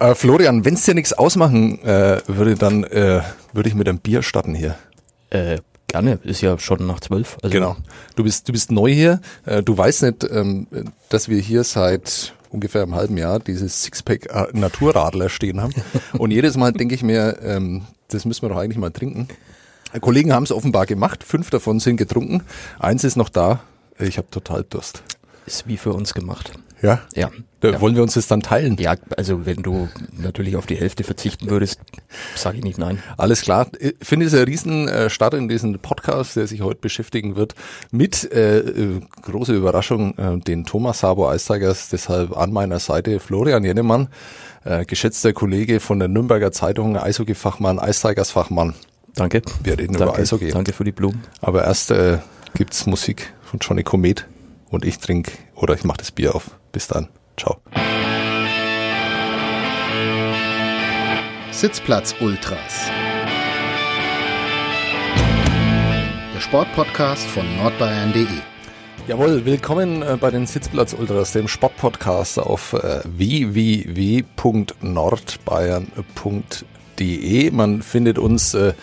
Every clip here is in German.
Äh, Florian, wenn es dir nichts ausmachen äh, würde, dann äh, würde ich mit einem Bier starten hier. Äh, gerne, ist ja schon nach zwölf. Also genau. Du bist, du bist neu hier. Äh, du weißt nicht, ähm, dass wir hier seit ungefähr einem halben Jahr dieses Sixpack äh, Naturradler stehen haben. Und jedes Mal denke ich mir, ähm, das müssen wir doch eigentlich mal trinken. Kollegen haben es offenbar gemacht. Fünf davon sind getrunken. Eins ist noch da. Ich habe total Durst. Ist wie für uns gemacht. Ja? Ja. Da. Wollen wir uns das dann teilen? Ja, also wenn du natürlich auf die Hälfte verzichten würdest, sage ich nicht nein. Alles klar. Ich finde es ein Riesenstart in diesen Podcast, der sich heute beschäftigen wird, mit äh, äh, große Überraschung äh, den Thomas Sabo Eistigers. Deshalb an meiner Seite Florian Jennemann, äh, geschätzter Kollege von der Nürnberger Zeitung, Eishockey-Fachmann, Eistigers-Fachmann. Danke. Wir reden Danke. über Eishockey. Danke für die Blumen. Aber erst äh, gibt's Musik von Johnny Komet und ich trinke oder ich mache das Bier auf. Bis dann. Ciao. Sitzplatz Ultras. Der Sportpodcast von nordbayern.de. Jawohl, willkommen äh, bei den Sitzplatz Ultras, dem Sportpodcast auf äh, www.nordbayern.de. Man findet uns äh,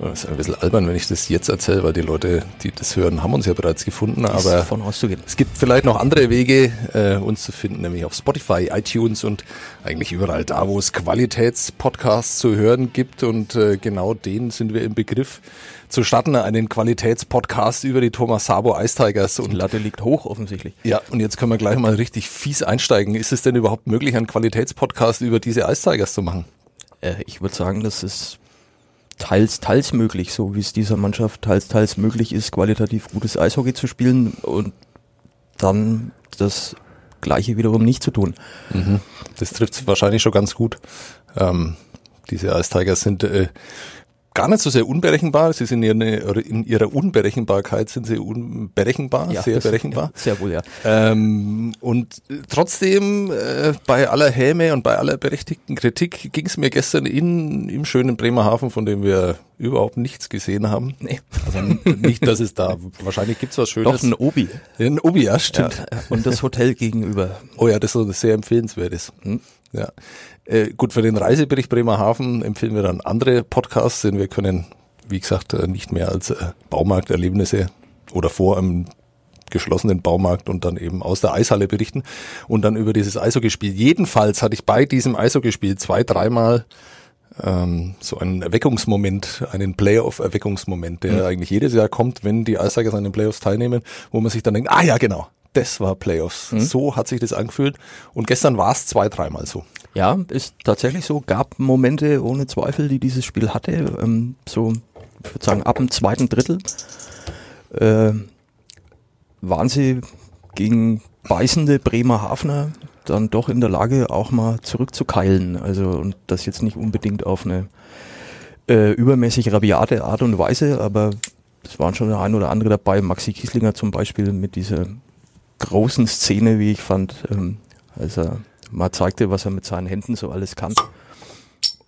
das ist ein bisschen albern, wenn ich das jetzt erzähle, weil die Leute, die das hören, haben uns ja bereits gefunden. Aber von auszugehen. es gibt vielleicht noch andere Wege, äh, uns zu finden, nämlich auf Spotify, iTunes und eigentlich überall da, wo es Qualitätspodcasts zu hören gibt. Und äh, genau den sind wir im Begriff zu starten, einen Qualitätspodcast über die Thomas Sabo Ice Tigers. Die Und Latte liegt hoch offensichtlich. ja, und jetzt können wir gleich mal richtig fies einsteigen. Ist es denn überhaupt möglich, einen Qualitätspodcast über diese Ice Tigers zu machen? Äh, ich würde sagen, das ist teils, teils möglich, so wie es dieser Mannschaft teils, teils möglich ist, qualitativ gutes Eishockey zu spielen und dann das Gleiche wiederum nicht zu tun. Das trifft wahrscheinlich schon ganz gut. Ähm, diese Ice sind äh, gar nicht so sehr unberechenbar. Sie sind in ihrer, in ihrer Unberechenbarkeit sind sie unberechenbar, sehr das- berechenbar. Ja, sehr wohl, ja. Ähm, und äh, trotzdem, äh, bei aller Häme und bei aller berechtigten Kritik ging es mir gestern in, im schönen Bremerhaven, von dem wir überhaupt nichts gesehen haben. Nee. Also nicht, dass es da, wahrscheinlich gibt's was Schönes. Doch ein Obi. ein Obi, ja, stimmt. Ja, und das Hotel gegenüber. Oh ja, das ist sehr empfehlenswertes. Hm? Ja. Äh, gut, für den Reisebericht Bremerhaven empfehlen wir dann andere Podcasts, denn wir können, wie gesagt, äh, nicht mehr als äh, Baumarkterlebnisse oder vor einem geschlossenen Baumarkt und dann eben aus der Eishalle berichten und dann über dieses Eishockeyspiel. Jedenfalls hatte ich bei diesem Eishockeyspiel zwei, dreimal ähm, so einen Erweckungsmoment, einen Playoff-Erweckungsmoment, der eigentlich jedes Jahr kommt, wenn die Eistigers an den Playoffs teilnehmen, wo man sich dann denkt, ah ja, genau, das war Playoffs. So hat sich das angefühlt. Und gestern war es zwei, dreimal so. Ja, ist tatsächlich so. Gab Momente ohne Zweifel, die dieses Spiel hatte. Ähm, so, ich würde sagen, ab dem zweiten Drittel äh, waren sie gegen beißende Bremerhavener dann doch in der Lage, auch mal zurückzukeilen. Also und das jetzt nicht unbedingt auf eine äh, übermäßig rabiate Art und Weise, aber es waren schon der ein oder andere dabei. Maxi Kieslinger zum Beispiel mit dieser großen Szene, wie ich fand, ähm, als er mal zeigte, was er mit seinen Händen so alles kann.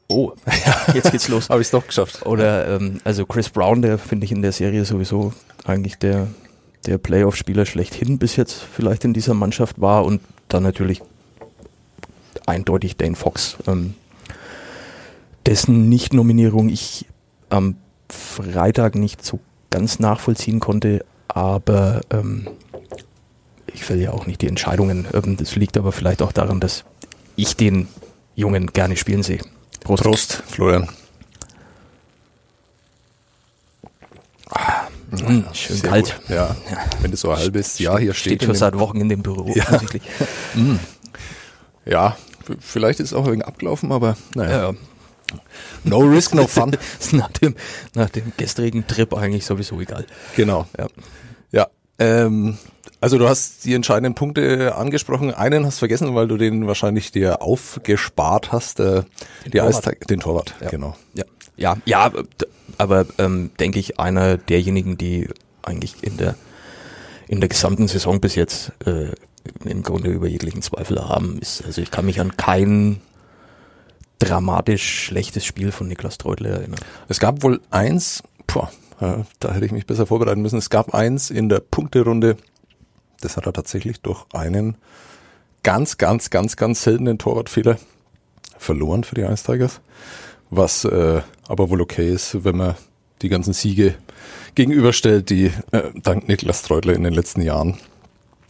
Oh, jetzt geht's los. Habe ich es doch geschafft. Oder ähm, also Chris Brown, der finde ich in der Serie sowieso eigentlich der, der Playoff-Spieler schlechthin bis jetzt vielleicht in dieser Mannschaft war und dann natürlich eindeutig Dane Fox, ähm, dessen Nicht-Nominierung ich am Freitag nicht so ganz nachvollziehen konnte, aber ähm, ich will ja auch nicht die Entscheidungen. Ähm, das liegt aber vielleicht auch daran, dass ich den Jungen gerne spielen sehe. Prost. Prost, Florian. Mm, schön Sehr kalt. gut. Ja, wenn das so ein halbes Jahr hier steht. Steht schon seit Wochen in dem Büro. Ja. offensichtlich. ja, vielleicht ist es auch ein wenig abgelaufen, aber naja. Ja, No risk, no fun. ist nach dem, nach dem gestrigen Trip eigentlich sowieso egal. genau. Ja. Ja, ähm, also du hast die entscheidenden Punkte angesprochen. Einen hast vergessen, weil du den wahrscheinlich dir aufgespart hast. Äh, die Torwart. Eistag, den Torwart, Ja. genau. Ja, ja, ja aber ähm, denke ich, einer derjenigen, die eigentlich in der in der gesamten Saison bis jetzt äh, im Grunde über jeglichen Zweifel haben, ist, also ich kann mich an kein dramatisch schlechtes Spiel von Niklas Treutler erinnern. Es gab wohl eins, boah, äh, da hätte ich mich besser vorbereiten müssen. Es gab eins in der Punkterunde, das hat er tatsächlich durch einen ganz, ganz, ganz, ganz seltenen Torwartfehler verloren für die Ice Tigers, was äh, aber wohl okay ist, wenn man die ganzen Siege gegenüberstellt, die äh, dank Niklas Treutler in den letzten Jahren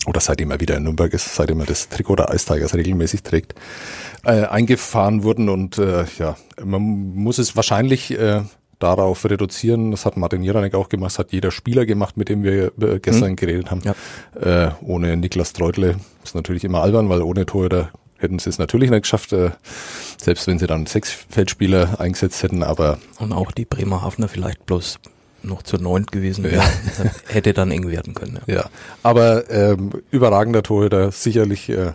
oder seitdem er wieder in Nürnberg ist, seitdem er das Trikot der Ice Tigers regelmäßig trägt, äh, eingefahren wurden. Und äh, ja, man muss es wahrscheinlich äh, darauf reduzieren. Das hat Martin Jeranek auch gemacht, das hat jeder Spieler gemacht, mit dem wir äh, gestern mhm. geredet haben. Ja. Äh, ohne Niklas Treutle ist natürlich immer albern, weil ohne Torhüter hätten sie es natürlich nicht geschafft, äh, selbst wenn sie dann sechs Feldspieler eingesetzt hätten, aber. Und auch die Bremerhavener vielleicht bloß noch zur neunt gewesen wäre, ja. hätte dann eng werden können. Ja, ja. aber ähm, überragender Torhüter, sicherlich äh,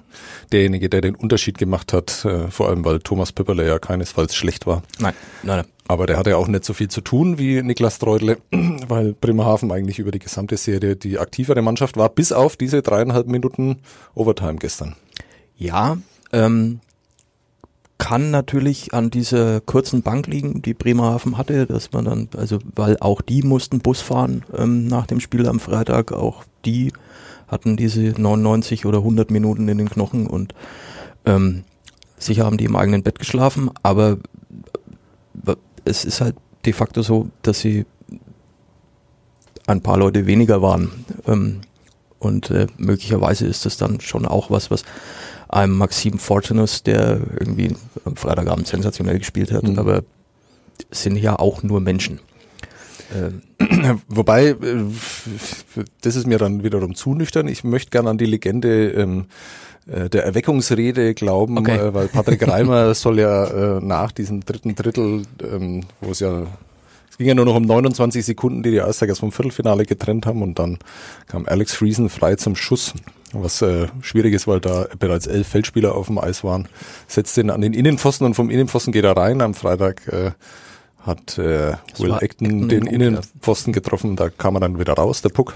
derjenige, der den Unterschied gemacht hat, äh, vor allem weil Thomas Pöpperle ja keinesfalls schlecht war. Nein, nein, nein. Aber der hatte ja auch nicht so viel zu tun wie Niklas Treudle, weil Bremerhaven eigentlich über die gesamte Serie die aktivere Mannschaft war, bis auf diese dreieinhalb Minuten Overtime gestern. Ja, ähm, kann natürlich an dieser kurzen Bank liegen, die Bremerhaven hatte, dass man dann, also weil auch die mussten Bus fahren ähm, nach dem Spiel am Freitag, auch die hatten diese 99 oder 100 Minuten in den Knochen und ähm, sicher haben die im eigenen Bett geschlafen, aber es ist halt de facto so, dass sie ein paar Leute weniger waren ähm, und äh, möglicherweise ist das dann schon auch was, was einem Maxim Fortunus, der irgendwie am Freitagabend sensationell gespielt hat, mhm. aber sind ja auch nur Menschen. Ähm. Wobei, äh, das ist mir dann wiederum zu nüchtern. Ich möchte gerne an die Legende ähm, äh, der Erweckungsrede glauben, okay. äh, weil Patrick Reimer soll ja äh, nach diesem dritten Drittel, ähm, wo es ja es ging ja nur noch um 29 Sekunden, die die Eistigers vom Viertelfinale getrennt haben und dann kam Alex Friesen frei zum Schuss was äh, schwierig ist, weil da bereits elf Feldspieler auf dem Eis waren. Setzt den an den Innenpfosten und vom Innenpfosten geht er rein. Am Freitag äh, hat äh, Will Acton, den Innenpfosten getroffen, da kam er dann wieder raus, der Puck.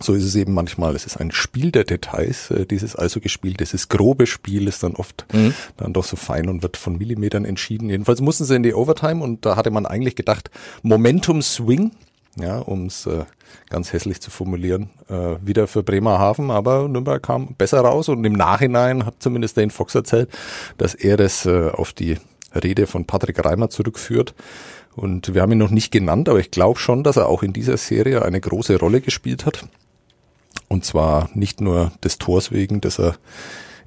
So ist es eben manchmal. Es ist ein Spiel der Details, äh, dieses Eishockey-Spiel. Dieses grobe Spiel ist dann oft mhm. dann doch so fein und wird von Millimetern entschieden. Jedenfalls mussten sie in die Overtime und da hatte man eigentlich gedacht, Momentum Swing, ja, um es äh, ganz hässlich zu formulieren, äh, wieder für Bremerhaven, aber Nürnberg kam besser raus und im Nachhinein hat zumindest Dane Fox erzählt, dass er das äh, auf die Rede von Patrick Reimer zurückführt. Und wir haben ihn noch nicht genannt, aber ich glaube schon, dass er auch in dieser Serie eine große Rolle gespielt hat. Und zwar nicht nur des Tors wegen, dass er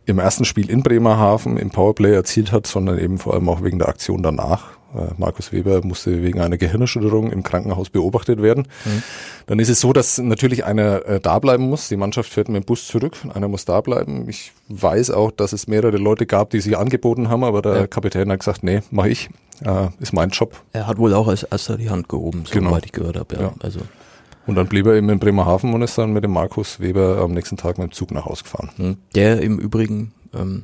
im ersten Spiel in Bremerhaven im Powerplay erzielt hat, sondern eben vor allem auch wegen der Aktion danach, Markus Weber musste wegen einer Gehirnerschütterung im Krankenhaus beobachtet werden. Mhm. Dann ist es so, dass natürlich einer äh, da bleiben muss. Die Mannschaft fährt mit dem Bus zurück. Einer muss da bleiben. Ich weiß auch, dass es mehrere Leute gab, die sich angeboten haben, aber der ja. Kapitän hat gesagt, nee, mach ich. Äh, ist mein Job. Er hat wohl auch als erster die Hand gehoben, genau. soweit ich gehört habe. Ja. ja. Also. Und dann blieb er eben in Bremerhaven und ist dann mit dem Markus Weber am nächsten Tag mit dem Zug nach Hause gefahren. Mhm. Der im Übrigen ähm,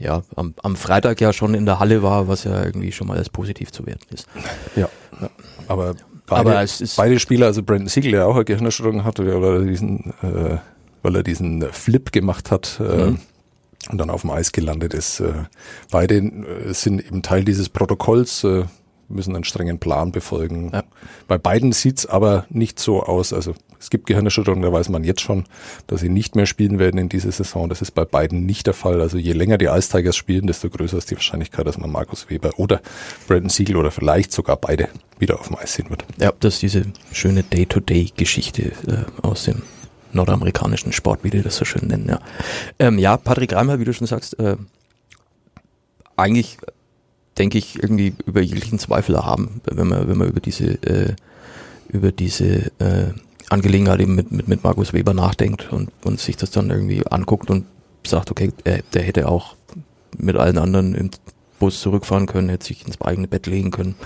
ja, am, am Freitag ja schon in der Halle war, was ja irgendwie schon mal als positiv zu werten ist. Ja, ja. aber beide, aber beide Spieler, also Brandon Siegel, der auch eine Gehirnerschütterung hatte, weil er diesen, äh, weil er diesen Flip gemacht hat, äh, mhm. und dann auf dem Eis gelandet ist. Äh, beide äh, sind eben Teil dieses Protokolls, äh, müssen einen strengen Plan befolgen. Ja. Bei beiden sieht's aber nicht so aus. Also es gibt Gehirnerschütterungen, da weiß man jetzt schon, dass sie nicht mehr spielen werden in dieser Saison. Das ist bei beiden nicht der Fall. Also je länger die Ice Tigers spielen, desto größer ist die Wahrscheinlichkeit, dass man Markus Weber oder Brandon Siegel oder vielleicht sogar beide wieder auf dem Eis sehen wird. Ja, das ist diese schöne Day-to-Day-Geschichte äh, aus dem nordamerikanischen Sport, wie die das so schön nennen. Ja, ähm, ja Patrick Reimer, wie du schon sagst, äh, eigentlich denke ich, irgendwie über jeglichen Zweifel haben, wenn man, wenn man über diese, äh, über diese äh, Angelegenheit eben mit, mit, mit Markus Weber nachdenkt und, und sich das dann irgendwie anguckt und sagt, okay, äh, der hätte auch mit allen anderen im Bus zurückfahren können, hätte sich ins eigene Bett legen können.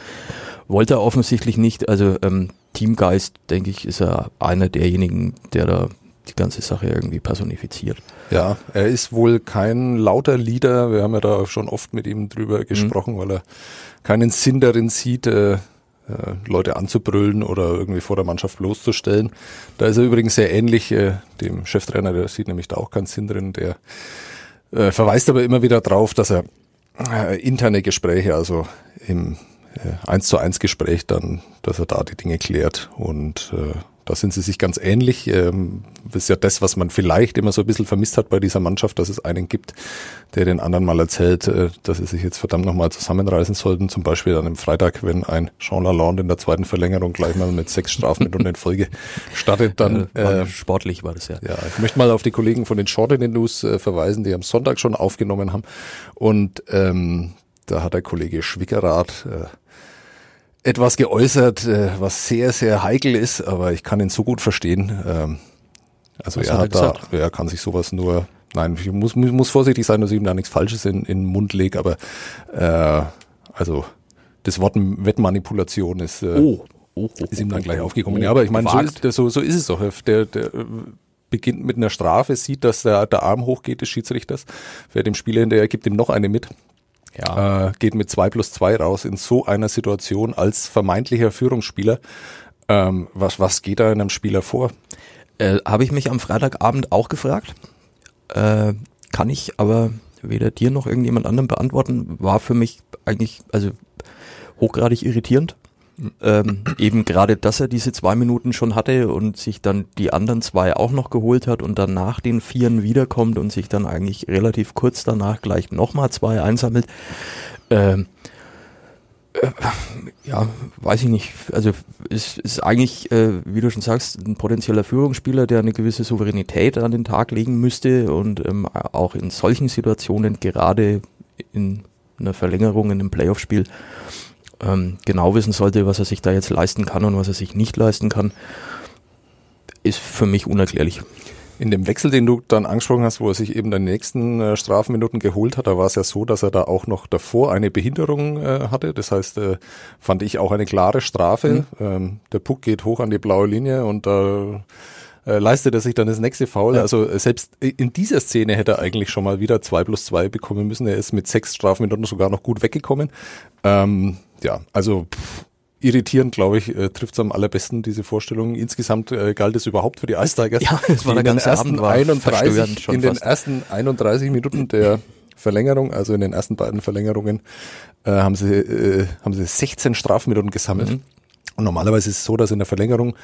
Wollte er offensichtlich nicht. Also ähm, Teamgeist, denke ich, ist er einer derjenigen, der da die ganze Sache irgendwie personifiziert. Ja, er ist wohl kein lauter Leader. Wir haben ja da schon oft mit ihm drüber gesprochen, mhm. weil er keinen Sinn darin sieht, äh, äh, Leute anzubrüllen oder irgendwie vor der Mannschaft bloßzustellen. Da ist er übrigens sehr ähnlich äh, dem Cheftrainer, der sieht nämlich da auch keinen Sinn drin. Der äh, verweist aber immer wieder drauf, dass er äh, interne Gespräche, also im äh, eins zu eins Gespräch dann, dass er da die Dinge klärt und äh, da sind sie sich ganz ähnlich. Ähm, das ist ja das, was man vielleicht immer so ein bisschen vermisst hat bei dieser Mannschaft, dass es einen gibt, der den anderen mal erzählt, äh, dass sie sich jetzt verdammt nochmal zusammenreißen sollten. Zum Beispiel an einem Freitag, wenn ein Jean Lalonde in der zweiten Verlängerung gleich mal mit sechs Strafminuten in Folge startet, dann äh, sportlich war das ja. Ja, ich möchte mal auf die Kollegen von den Short in den News äh, verweisen, die am Sonntag schon aufgenommen haben. Und ähm, da hat der Kollege Schwickerath äh, etwas geäußert, äh, was sehr, sehr heikel ist, aber ich kann ihn so gut verstehen. Ähm, also was er hat, hat da, er kann sich sowas nur, nein, ich muss, muss vorsichtig sein, dass ich ihm da nichts Falsches in, in den Mund lege, aber äh, also das Wort Wettmanipulation ist, äh, oh. Oh, oh, ist ihm dann gleich aufgekommen. Ja, aber ich meine, so ist, so, so ist es doch. Der, der beginnt mit einer Strafe, sieht, dass der, der Arm hochgeht des Schiedsrichters, wer dem Spieler hinterher gibt ihm noch eine mit ja. äh, geht mit zwei plus zwei raus in so einer Situation als vermeintlicher Führungsspieler. Ähm, was, was geht da in einem Spieler vor? Äh, Habe ich mich am Freitagabend auch gefragt. Äh, kann ich aber weder dir noch irgendjemand anderem beantworten. War für mich eigentlich also hochgradig irritierend ähm, eben gerade, dass er diese zwei Minuten schon hatte und sich dann die anderen zwei auch noch geholt hat und dann nach den Vieren wiederkommt und sich dann eigentlich relativ kurz danach gleich nochmal zwei einsammelt. Ähm, äh, ja, weiß ich nicht. Also es ist eigentlich, äh, wie du schon sagst, ein potenzieller Führungsspieler, der eine gewisse Souveränität an den Tag legen müsste und ähm, auch in solchen Situationen, gerade in einer Verlängerung in einem Playoff-Spiel, ähm, genau wissen sollte, was er sich da jetzt leisten kann und was er sich nicht leisten kann, ist für mich unerklärlich. In dem Wechsel, den du dann angesprochen hast, wo er sich eben den nächsten äh, Strafminuten geholt hat, da war es ja so, dass er da auch noch davor eine Behinderung äh, hatte. Das heißt, äh, fand ich auch eine klare Strafe. Mhm. Ähm, der Puck geht hoch an die blaue Linie und da äh, leistet er sich dann das nächste Foul. Ja. Also selbst in dieser Szene hätte er eigentlich schon mal wieder zwei plus zwei bekommen müssen. Er ist mit sechs Strafminuten sogar noch gut weggekommen. Ähm, ja, also pff, irritierend, glaube ich, äh, trifft es am allerbesten, diese Vorstellung. Insgesamt äh, galt es überhaupt für die Ice Tigers. Ja, das war der ganze ersten Abend 31, In den ersten 31 Minuten der Verlängerung, also in den ersten beiden Verlängerungen, äh, haben sie äh, haben sie 16 Strafminuten gesammelt. Mhm. Und normalerweise ist es so, dass in der Verlängerung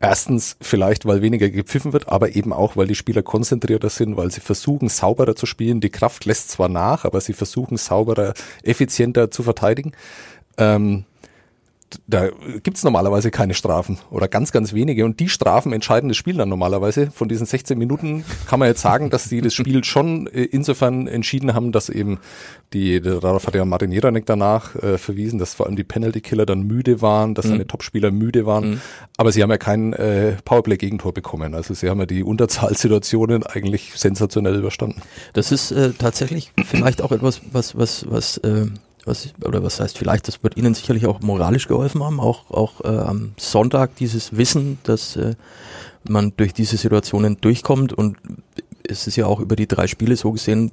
Erstens vielleicht, weil weniger gepfiffen wird, aber eben auch, weil die Spieler konzentrierter sind, weil sie versuchen, sauberer zu spielen. Die Kraft lässt zwar nach, aber sie versuchen, sauberer, effizienter zu verteidigen. Ähm, da gibt's normalerweise keine Strafen oder ganz, ganz wenige. Und die Strafen entscheiden das Spiel dann normalerweise. Von diesen 16 Minuten kann man jetzt sagen, dass die das Spiel schon äh, insofern entschieden haben, dass eben die, darauf hat ja Martin Jeranek danach äh, verwiesen, dass vor allem die Penalty-Killer dann müde waren, dass mhm. seine Topspieler müde waren. Mhm. Aber sie haben ja kein äh, Powerplay-Gegentor bekommen. Also sie haben ja die Unterzahlsituationen eigentlich sensationell überstanden. Das ist äh, tatsächlich vielleicht auch etwas, was, was, was äh, was, oder was heißt vielleicht, das wird Ihnen sicherlich auch moralisch geholfen haben, auch, auch äh, am Sonntag dieses Wissen, dass äh, man durch diese Situationen durchkommt und es ist ja auch über die drei Spiele so gesehen,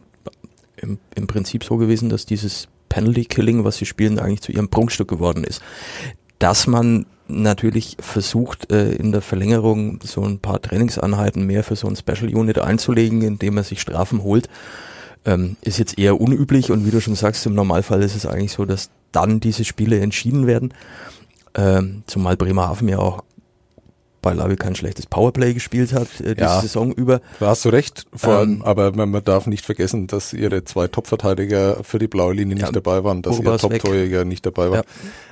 im, im Prinzip so gewesen, dass dieses Penalty Killing, was sie spielen, eigentlich zu ihrem Prunkstück geworden ist. Dass man natürlich versucht, äh, in der Verlängerung so ein paar Trainingseinheiten mehr für so ein Special Unit einzulegen, indem er sich Strafen holt ähm, ist jetzt eher unüblich und wie du schon sagst, im Normalfall ist es eigentlich so, dass dann diese Spiele entschieden werden. Ähm, zumal Bremerhaven ja auch beileibe kein schlechtes Powerplay gespielt hat äh, diese ja, Saison über. Da hast du recht, vor ähm, allem, aber man, man, darf nicht vergessen, dass ihre zwei Top-Verteidiger für die blaue Linie nicht ja, dabei waren, dass ihr Top-Torjäger nicht dabei war. Ja.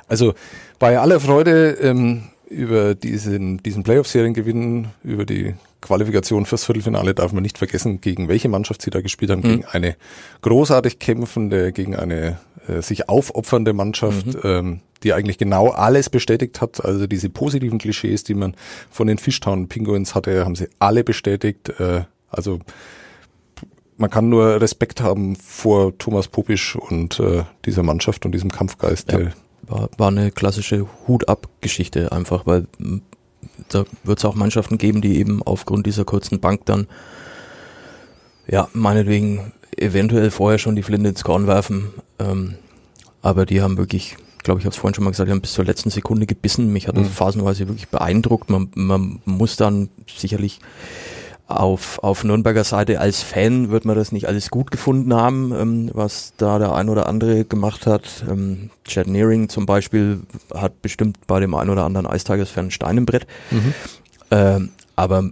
Also bei aller Freude ähm, über diesen, diesen Playoff-Serien über die Qualifikation fürs Viertelfinale darf man nicht vergessen, gegen welche Mannschaft sie da gespielt haben. Mhm. Gegen eine großartig kämpfende, gegen eine äh, sich aufopfernde Mannschaft, mhm. ähm, die eigentlich genau alles bestätigt hat. Also diese positiven Klischees, die man von den Fishtown Penguins hatte, haben sie alle bestätigt. Äh, also man kann nur Respekt haben vor Thomas Popisch und äh, dieser Mannschaft und diesem Kampfgeist. Ja, war, war eine klassische Hut-ab-Geschichte einfach, weil da wird es auch Mannschaften geben, die eben aufgrund dieser kurzen Bank dann, ja, meinetwegen eventuell vorher schon die Flinte ins Korn werfen. Ähm, aber die haben wirklich, glaube ich, habe es vorhin schon mal gesagt, die haben bis zur letzten Sekunde gebissen. Mich hat das mhm. phasenweise wirklich beeindruckt. Man, man muss dann sicherlich auf, auf Nürnberger Seite als Fan wird man das nicht alles gut gefunden haben, ähm, was da der ein oder andere gemacht hat. Ähm, Chad Nearing zum Beispiel hat bestimmt bei dem ein oder anderen Eistigers-Fan Stein im Brett. Mhm. Ähm, aber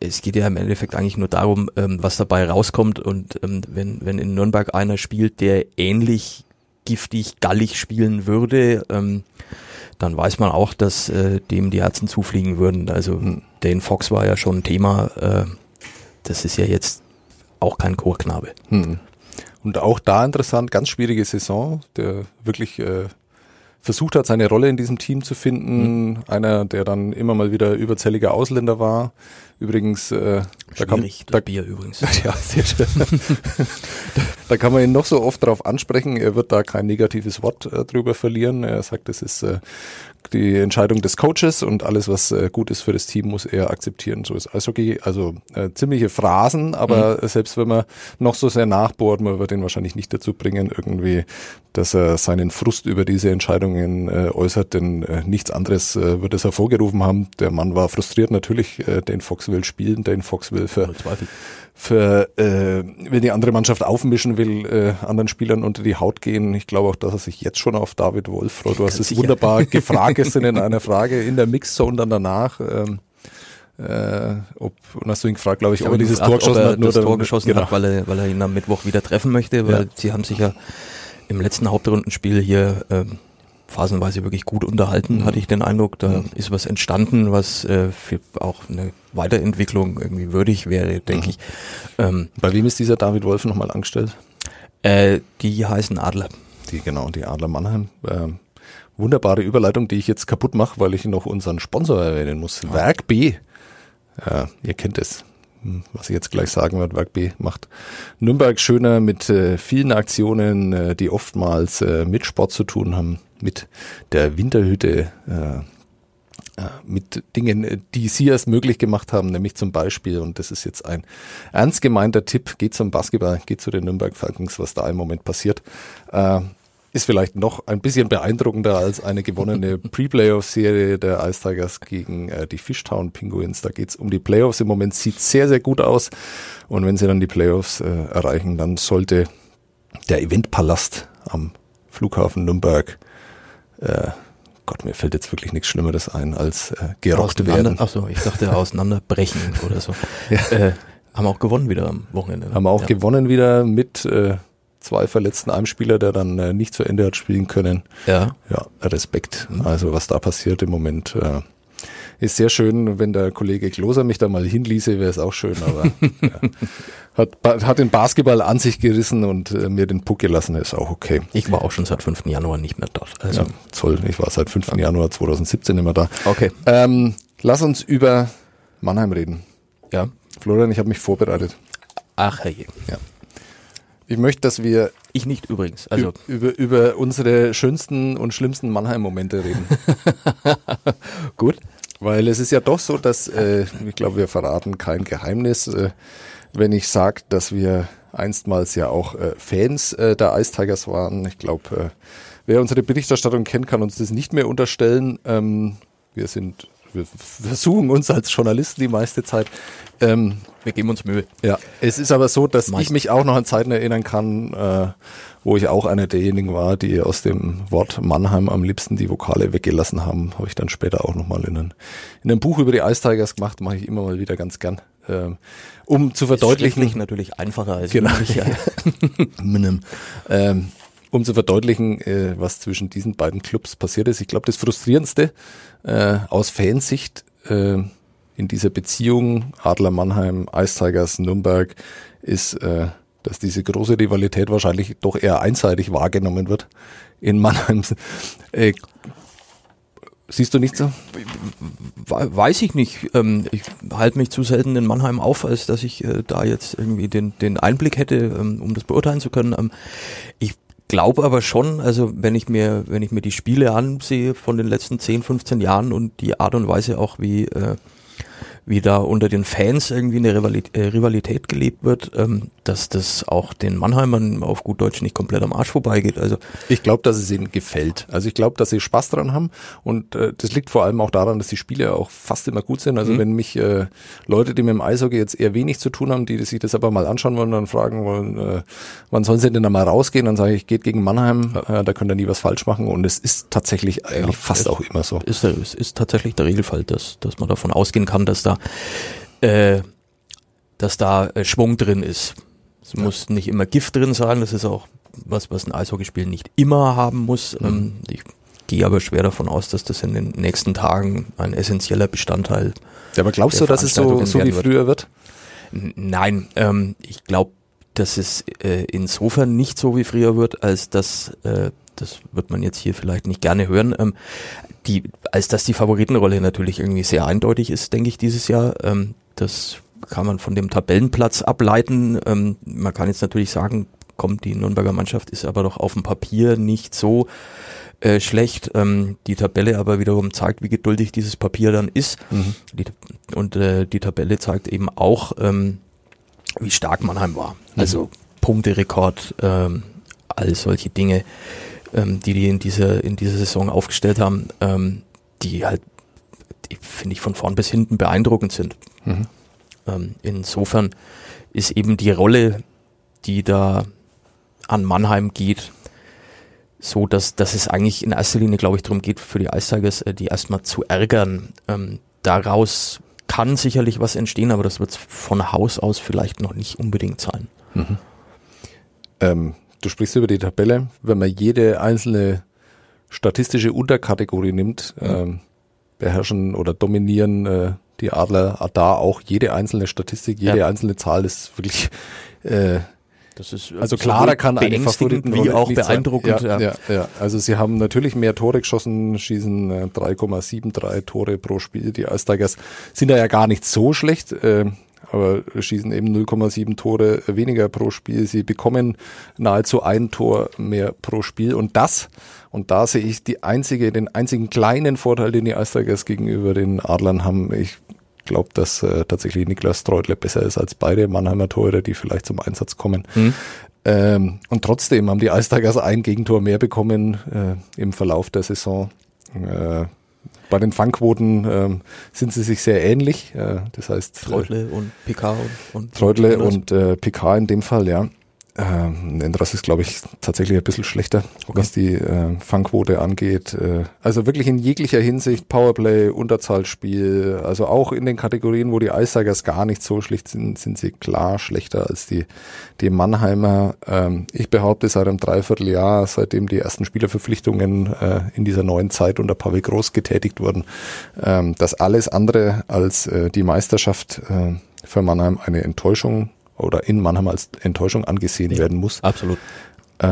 es geht ja im Endeffekt eigentlich nur darum, ähm, was dabei rauskommt und ähm, wenn, wenn in Nürnberg einer spielt, der ähnlich giftig, gallig spielen würde, ähm, dann weiß man auch, dass äh, dem die Herzen zufliegen würden. Also mhm. Dane Fox war ja schon ein Thema. Äh, das ist ja jetzt auch kein Chorknabe. Mhm. Und auch da interessant, ganz schwierige Saison, der wirklich äh, versucht hat, seine Rolle in diesem Team zu finden. Mhm. Einer, der dann immer mal wieder überzähliger Ausländer war. Übrigens, äh, da kann da, Bier übrigens. Ja, sehr schön. da kann man ihn noch so oft drauf ansprechen. Er wird da kein negatives Wort äh, drüber verlieren. Er sagt, das ist äh, die Entscheidung des Coaches und alles, was äh, gut ist für das Team, muss er akzeptieren. So ist Eishockey. Also äh, ziemliche Phrasen, aber mhm. selbst wenn man noch so sehr nachbohrt, man wird ihn wahrscheinlich nicht dazu bringen, irgendwie, dass er seinen Frust über diese Entscheidungen äh, äußert, denn äh, nichts anderes äh, wird es hervorgerufen haben. Der Mann war frustriert natürlich, äh, den Fox will spielen, den Fox will für für äh, wenn die andere Mannschaft aufmischen will, äh, anderen Spielern unter die Haut gehen. Ich glaube auch, dass er sich jetzt schon auf David Wolf freut. Du hast es wunderbar gefragt gestern in einer Frage in der Mixzone dann danach. Ähm, äh, ob, und hast du ihn gefragt, glaube ich, ich ob er dieses Tor geschossen hat. Nur das Tor geschossen genau. hat, weil er, weil er ihn am Mittwoch wieder treffen möchte, weil ja. sie haben sich ja im letzten Hauptrundenspiel hier ähm, phasenweise wirklich gut unterhalten, mhm. hatte ich den Eindruck. Da mhm. ist was entstanden, was äh, für auch eine Weiterentwicklung irgendwie würdig wäre, denke mhm. ich. Ähm, Bei wem ist dieser David Wolf nochmal angestellt? Äh, die heißen Adler. Die, genau, die Adler Mannheim. Ähm, wunderbare Überleitung, die ich jetzt kaputt mache, weil ich noch unseren Sponsor erwähnen muss. Ja. Werk B. Ja, ihr kennt es was ich jetzt gleich sagen werde, Werk B macht Nürnberg schöner mit äh, vielen Aktionen, äh, die oftmals äh, mit Sport zu tun haben mit der Winterhütte, äh, äh, mit Dingen, die sie erst möglich gemacht haben, nämlich zum Beispiel, und das ist jetzt ein ernst gemeinter Tipp, geht zum Basketball, geht zu den Nürnberg Falcons, was da im Moment passiert. Ist vielleicht noch ein bisschen beeindruckender als eine gewonnene Pre-Playoff-Serie der Ice Tigers gegen äh, die Fishtown Penguins. Da geht's um die Playoffs. Im Moment sieht sehr, sehr gut aus. Und wenn sie dann die Playoffs äh, erreichen, dann sollte der Eventpalast am Flughafen Nürnberg äh, Gott, mir fällt jetzt wirklich nichts Schlimmeres ein, als äh, gerockt werden. Achso, ich dachte auseinanderbrechen oder so. Ja. Äh, haben auch gewonnen wieder am Wochenende. Ne? Haben auch ja. gewonnen wieder mit äh, zwei verletzten einem Spieler, der dann äh, nicht zu Ende hat spielen können. Ja. Ja, Respekt. Also was da passiert im Moment, äh, ist sehr schön, wenn der Kollege Kloser mich da mal hinließe, wäre es auch schön, aber ja. hat, hat den Basketball an sich gerissen und äh, mir den Puck gelassen, ist auch okay. Ich war auch schon seit 5. Januar nicht mehr dort. Also. Ja, Zoll, ich war seit 5. Ja. Januar 2017 immer da. Okay. Ähm, lass uns über Mannheim reden. Ja. Florian, ich habe mich vorbereitet. Ach hey. Ja. Ich möchte, dass wir ich nicht übrigens. Also über, über unsere schönsten und schlimmsten Mannheim-Momente reden. Gut. Weil es ist ja doch so, dass, äh, ich glaube, wir verraten kein Geheimnis, äh, wenn ich sage, dass wir einstmals ja auch äh, Fans äh, der Ice Tigers waren. Ich glaube, äh, wer unsere Berichterstattung kennt, kann uns das nicht mehr unterstellen. Ähm, wir sind, wir versuchen uns als Journalisten die meiste Zeit. Ähm, wir geben uns Mühe. Ja, es ist aber so, dass Meist. ich mich auch noch an Zeiten erinnern kann, äh, wo ich auch einer derjenigen war, die aus dem Wort Mannheim am liebsten die Vokale weggelassen haben. Habe ich dann später auch nochmal in, ein, in einem Buch über die Ice Tigers gemacht, mache ich immer mal wieder ganz gern. Ähm, um zu verdeutlichen. Ist natürlich einfacher als genau. ähm, um zu verdeutlichen, äh, was zwischen diesen beiden Clubs passiert ist. Ich glaube, das Frustrierendste äh, aus Fansicht äh, in dieser Beziehung Adler Mannheim, Ice Tigers Nürnberg ist äh, dass diese große Rivalität wahrscheinlich doch eher einseitig wahrgenommen wird in Mannheim. Äh, siehst du nicht so? Weiß ich nicht. Ähm, ich halte mich zu selten in Mannheim auf, als dass ich äh, da jetzt irgendwie den, den Einblick hätte, ähm, um das beurteilen zu können. Ähm, ich glaube aber schon, also wenn ich mir, wenn ich mir die Spiele ansehe von den letzten 10, 15 Jahren und die Art und Weise auch, wie, äh, wie da unter den Fans irgendwie eine Rivalität, äh, Rivalität gelebt wird, ähm, dass das auch den Mannheimern auf gut Deutsch nicht komplett am Arsch vorbeigeht. Also ich glaube, dass es ihnen gefällt. Also ich glaube, dass sie Spaß dran haben und äh, das liegt vor allem auch daran, dass die Spiele auch fast immer gut sind. Also mhm. wenn mich äh, Leute, die mit dem Eishockey jetzt eher wenig zu tun haben, die sich das aber mal anschauen wollen, dann fragen wollen, äh, wann sollen sie denn da mal rausgehen, dann sage ich, geht gegen Mannheim, äh, da könnt ihr nie was falsch machen und es ist tatsächlich eigentlich ja, fast auch immer so. Ist, es ist tatsächlich der Regelfall, dass, dass man davon ausgehen kann, dass da äh, dass da äh, Schwung drin ist. Es ja. muss nicht immer Gift drin sein, das ist auch was, was ein Eishockeyspiel nicht immer haben muss. Mhm. Ähm, ich gehe aber schwer davon aus, dass das in den nächsten Tagen ein essentieller Bestandteil Ja, aber glaubst du, dass es so, so wie früher wird? Nein, ähm, ich glaube, dass es äh, insofern nicht so wie früher wird, als dass, äh, das wird man jetzt hier vielleicht nicht gerne hören, ähm, die, als dass die Favoritenrolle natürlich irgendwie sehr eindeutig ist, denke ich, dieses Jahr. Ähm, das kann man von dem Tabellenplatz ableiten. Ähm, man kann jetzt natürlich sagen, kommt die Nürnberger Mannschaft ist aber doch auf dem Papier nicht so äh, schlecht. Ähm, die Tabelle aber wiederum zeigt, wie geduldig dieses Papier dann ist. Mhm. Die, und äh, die Tabelle zeigt eben auch, ähm, wie stark Mannheim war. Mhm. Also Punkterekord, ähm, all solche Dinge, ähm, die die in dieser in dieser Saison aufgestellt haben, ähm, die halt, die finde ich von vorn bis hinten beeindruckend sind. Mhm. Ähm, insofern ist eben die Rolle, die da an Mannheim geht, so dass, dass es eigentlich in erster Linie, glaube ich, darum geht, für die Ice Tigers, äh, die erstmal zu ärgern. Ähm, daraus kann sicherlich was entstehen, aber das wird von Haus aus vielleicht noch nicht unbedingt sein. Mhm. Ähm, du sprichst über die Tabelle. Wenn man jede einzelne statistische Unterkategorie nimmt, mhm. ähm, beherrschen oder dominieren äh, die Adler da auch jede einzelne Statistik, jede ja. einzelne Zahl ist wirklich äh, ist also klarer kann eine Favoriten wie auch beeindruckend. Ja, ja. Ja, Also sie haben natürlich mehr Tore geschossen, schießen 3,73 äh, Tore pro Spiel. Die Ice Tigers sind da ja gar nicht so schlecht. Aber schießen eben 0,7 Tore weniger pro Spiel. Sie bekommen nahezu ein Tor mehr pro Spiel und das, und da sehe ich die einzige, den einzigen kleinen Vorteil, den die Eistigers gegenüber den Adlern haben. Ich glaube, dass äh, tatsächlich Niklas Treutler besser ist als beide Mannheimer Tore, die vielleicht zum Einsatz kommen. Mhm. Ähm, und trotzdem haben die Eistigers ein Gegentor mehr bekommen äh, im Verlauf der Saison. Äh, bei den Fangquoten ähm, sind sie sich sehr ähnlich. Äh, das heißt Treutle äh, und PK und, und Treutle und äh, PK in dem Fall, ja. Ähm, Endras ist, glaube ich, tatsächlich ein bisschen schlechter, okay. was die äh, Fangquote angeht. Äh, also wirklich in jeglicher Hinsicht Powerplay, Unterzahlspiel, also auch in den Kategorien, wo die Eistigers gar nicht so schlecht sind, sind sie klar schlechter als die, die Mannheimer. Ähm, ich behaupte seit einem Dreivierteljahr, seitdem die ersten Spielerverpflichtungen äh, in dieser neuen Zeit unter Pavel Groß getätigt wurden, ähm, dass alles andere als äh, die Meisterschaft äh, für Mannheim eine Enttäuschung oder in Mannheim als Enttäuschung angesehen ja, werden muss. Absolut. Äh,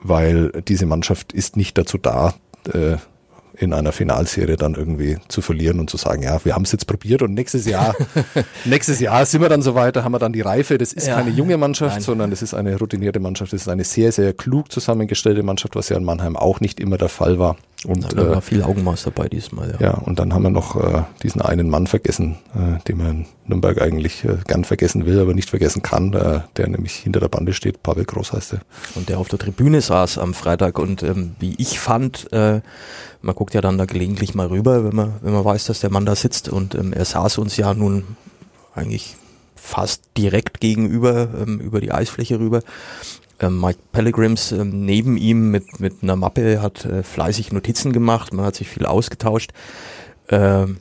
weil diese Mannschaft ist nicht dazu da, äh, in einer Finalserie dann irgendwie zu verlieren und zu sagen, ja, wir haben es jetzt probiert und nächstes Jahr, nächstes Jahr sind wir dann so weiter, haben wir dann die Reife. Das ist ja, keine junge Mannschaft, nein. sondern das ist eine routinierte Mannschaft. Das ist eine sehr, sehr klug zusammengestellte Mannschaft, was ja in Mannheim auch nicht immer der Fall war. Und da war äh, viel Augenmaß dabei diesmal. Ja. ja, und dann haben wir noch äh, diesen einen Mann vergessen, äh, den man in Nürnberg eigentlich äh, gern vergessen will, aber nicht vergessen kann, äh, der nämlich hinter der Bande steht. Pavel Groß heißt er. Und der auf der Tribüne saß am Freitag und ähm, wie ich fand, äh, man guckt ja dann da gelegentlich mal rüber, wenn man, wenn man weiß, dass der Mann da sitzt und ähm, er saß uns ja nun eigentlich fast direkt gegenüber, ähm, über die Eisfläche rüber. Ähm, Mike Pellegrims ähm, neben ihm mit, mit einer Mappe hat äh, fleißig Notizen gemacht, man hat sich viel ausgetauscht. Ähm,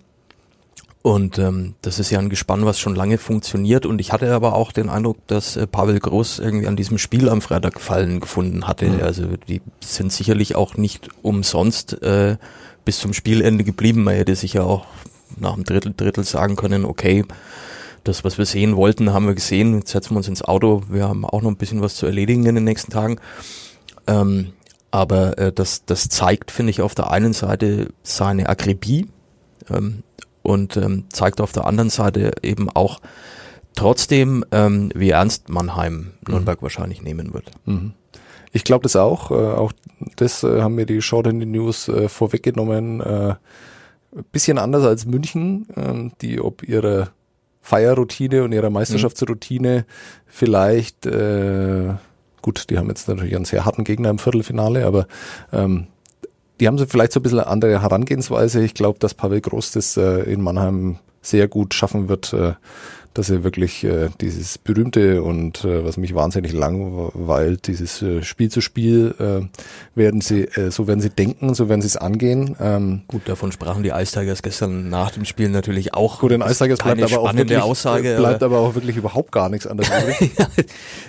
und ähm, das ist ja ein Gespann, was schon lange funktioniert. Und ich hatte aber auch den Eindruck, dass äh, Pavel Groß irgendwie an diesem Spiel am Freitag Gefallen gefunden hatte. Mhm. Also die sind sicherlich auch nicht umsonst äh, bis zum Spielende geblieben. Man hätte sich ja auch nach dem Drittel, Drittel sagen können, okay, das, was wir sehen wollten, haben wir gesehen. Jetzt setzen wir uns ins Auto. Wir haben auch noch ein bisschen was zu erledigen in den nächsten Tagen. Ähm, aber äh, das, das zeigt, finde ich, auf der einen Seite seine Akribie. Ähm, und ähm, zeigt auf der anderen Seite eben auch trotzdem, ähm, wie ernst Mannheim Nürnberg mhm. wahrscheinlich nehmen wird. Mhm. Ich glaube das auch. Äh, auch das äh, haben mir die Short in the News äh, vorweggenommen. Äh, bisschen anders als München, äh, die ob ihre Feierroutine und ihrer Meisterschaftsroutine vielleicht, äh, gut, die haben jetzt natürlich einen sehr harten Gegner im Viertelfinale, aber ähm, die haben so vielleicht so ein bisschen eine andere Herangehensweise. Ich glaube, dass Pavel Groß das äh, in Mannheim sehr gut schaffen wird, äh, dass er wirklich äh, dieses berühmte und äh, was mich wahnsinnig langweilt, dieses äh, Spiel zu Spiel äh, werden sie, äh, so werden sie denken, so werden sie es angehen. Ähm, gut, davon sprachen die Ice Tigers gestern nach dem Spiel natürlich auch. Gut, den Ice Tigers bleibt aber auch wirklich, Aussage, bleibt aber auch wirklich überhaupt gar nichts anderes übrig.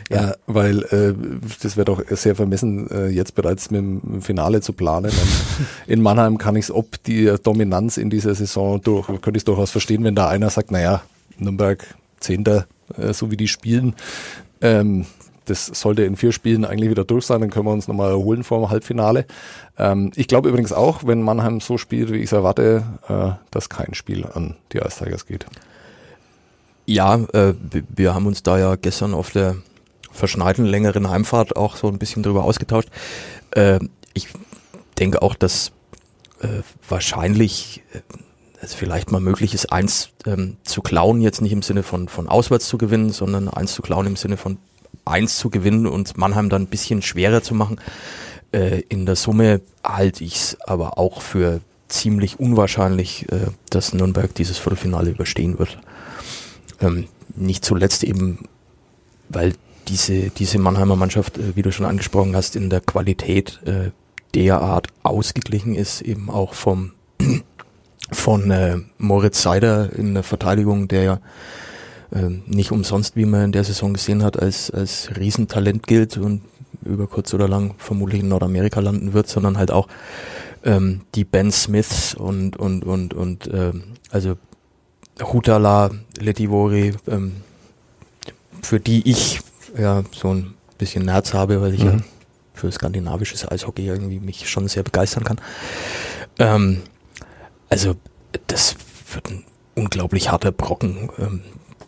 ja. Äh, weil äh, das wäre doch sehr vermessen, äh, jetzt bereits mit dem Finale zu planen. In Mannheim kann ich es ob die Dominanz in dieser Saison durch, könnte ich es durchaus verstehen, wenn da einer sagt, naja, Nürnberg Zehnter, äh, so wie die spielen. Ähm, das sollte in vier Spielen eigentlich wieder durch sein, dann können wir uns nochmal erholen vor dem Halbfinale. Ähm, ich glaube übrigens auch, wenn Mannheim so spielt, wie ich es erwarte, äh, dass kein Spiel an die Ice geht. Ja, äh, wir haben uns da ja gestern auf der verschneiten längeren Heimfahrt auch so ein bisschen drüber ausgetauscht. Äh, ich denke auch, dass äh, wahrscheinlich äh, es vielleicht mal möglich ist, eins ähm, zu klauen, jetzt nicht im Sinne von, von auswärts zu gewinnen, sondern eins zu klauen im Sinne von eins zu gewinnen und Mannheim dann ein bisschen schwerer zu machen. Äh, in der Summe halte ich es aber auch für ziemlich unwahrscheinlich, äh, dass Nürnberg dieses Viertelfinale überstehen wird. Ähm, nicht zuletzt eben, weil diese, diese Mannheimer Mannschaft, äh, wie du schon angesprochen hast, in der Qualität äh, derart ausgeglichen ist, eben auch vom von äh, Moritz Seider in der Verteidigung, der ja äh, nicht umsonst, wie man in der Saison gesehen hat, als, als Riesentalent gilt und über kurz oder lang vermutlich in Nordamerika landen wird, sondern halt auch ähm, die Ben Smiths und und und und ähm, also Hutala, Letivori, ähm, für die ich ja so ein bisschen Nerz habe, weil ich mhm. ja für skandinavisches Eishockey irgendwie mich schon sehr begeistern kann. Ähm, also das wird ein unglaublich harter Brocken, ähm,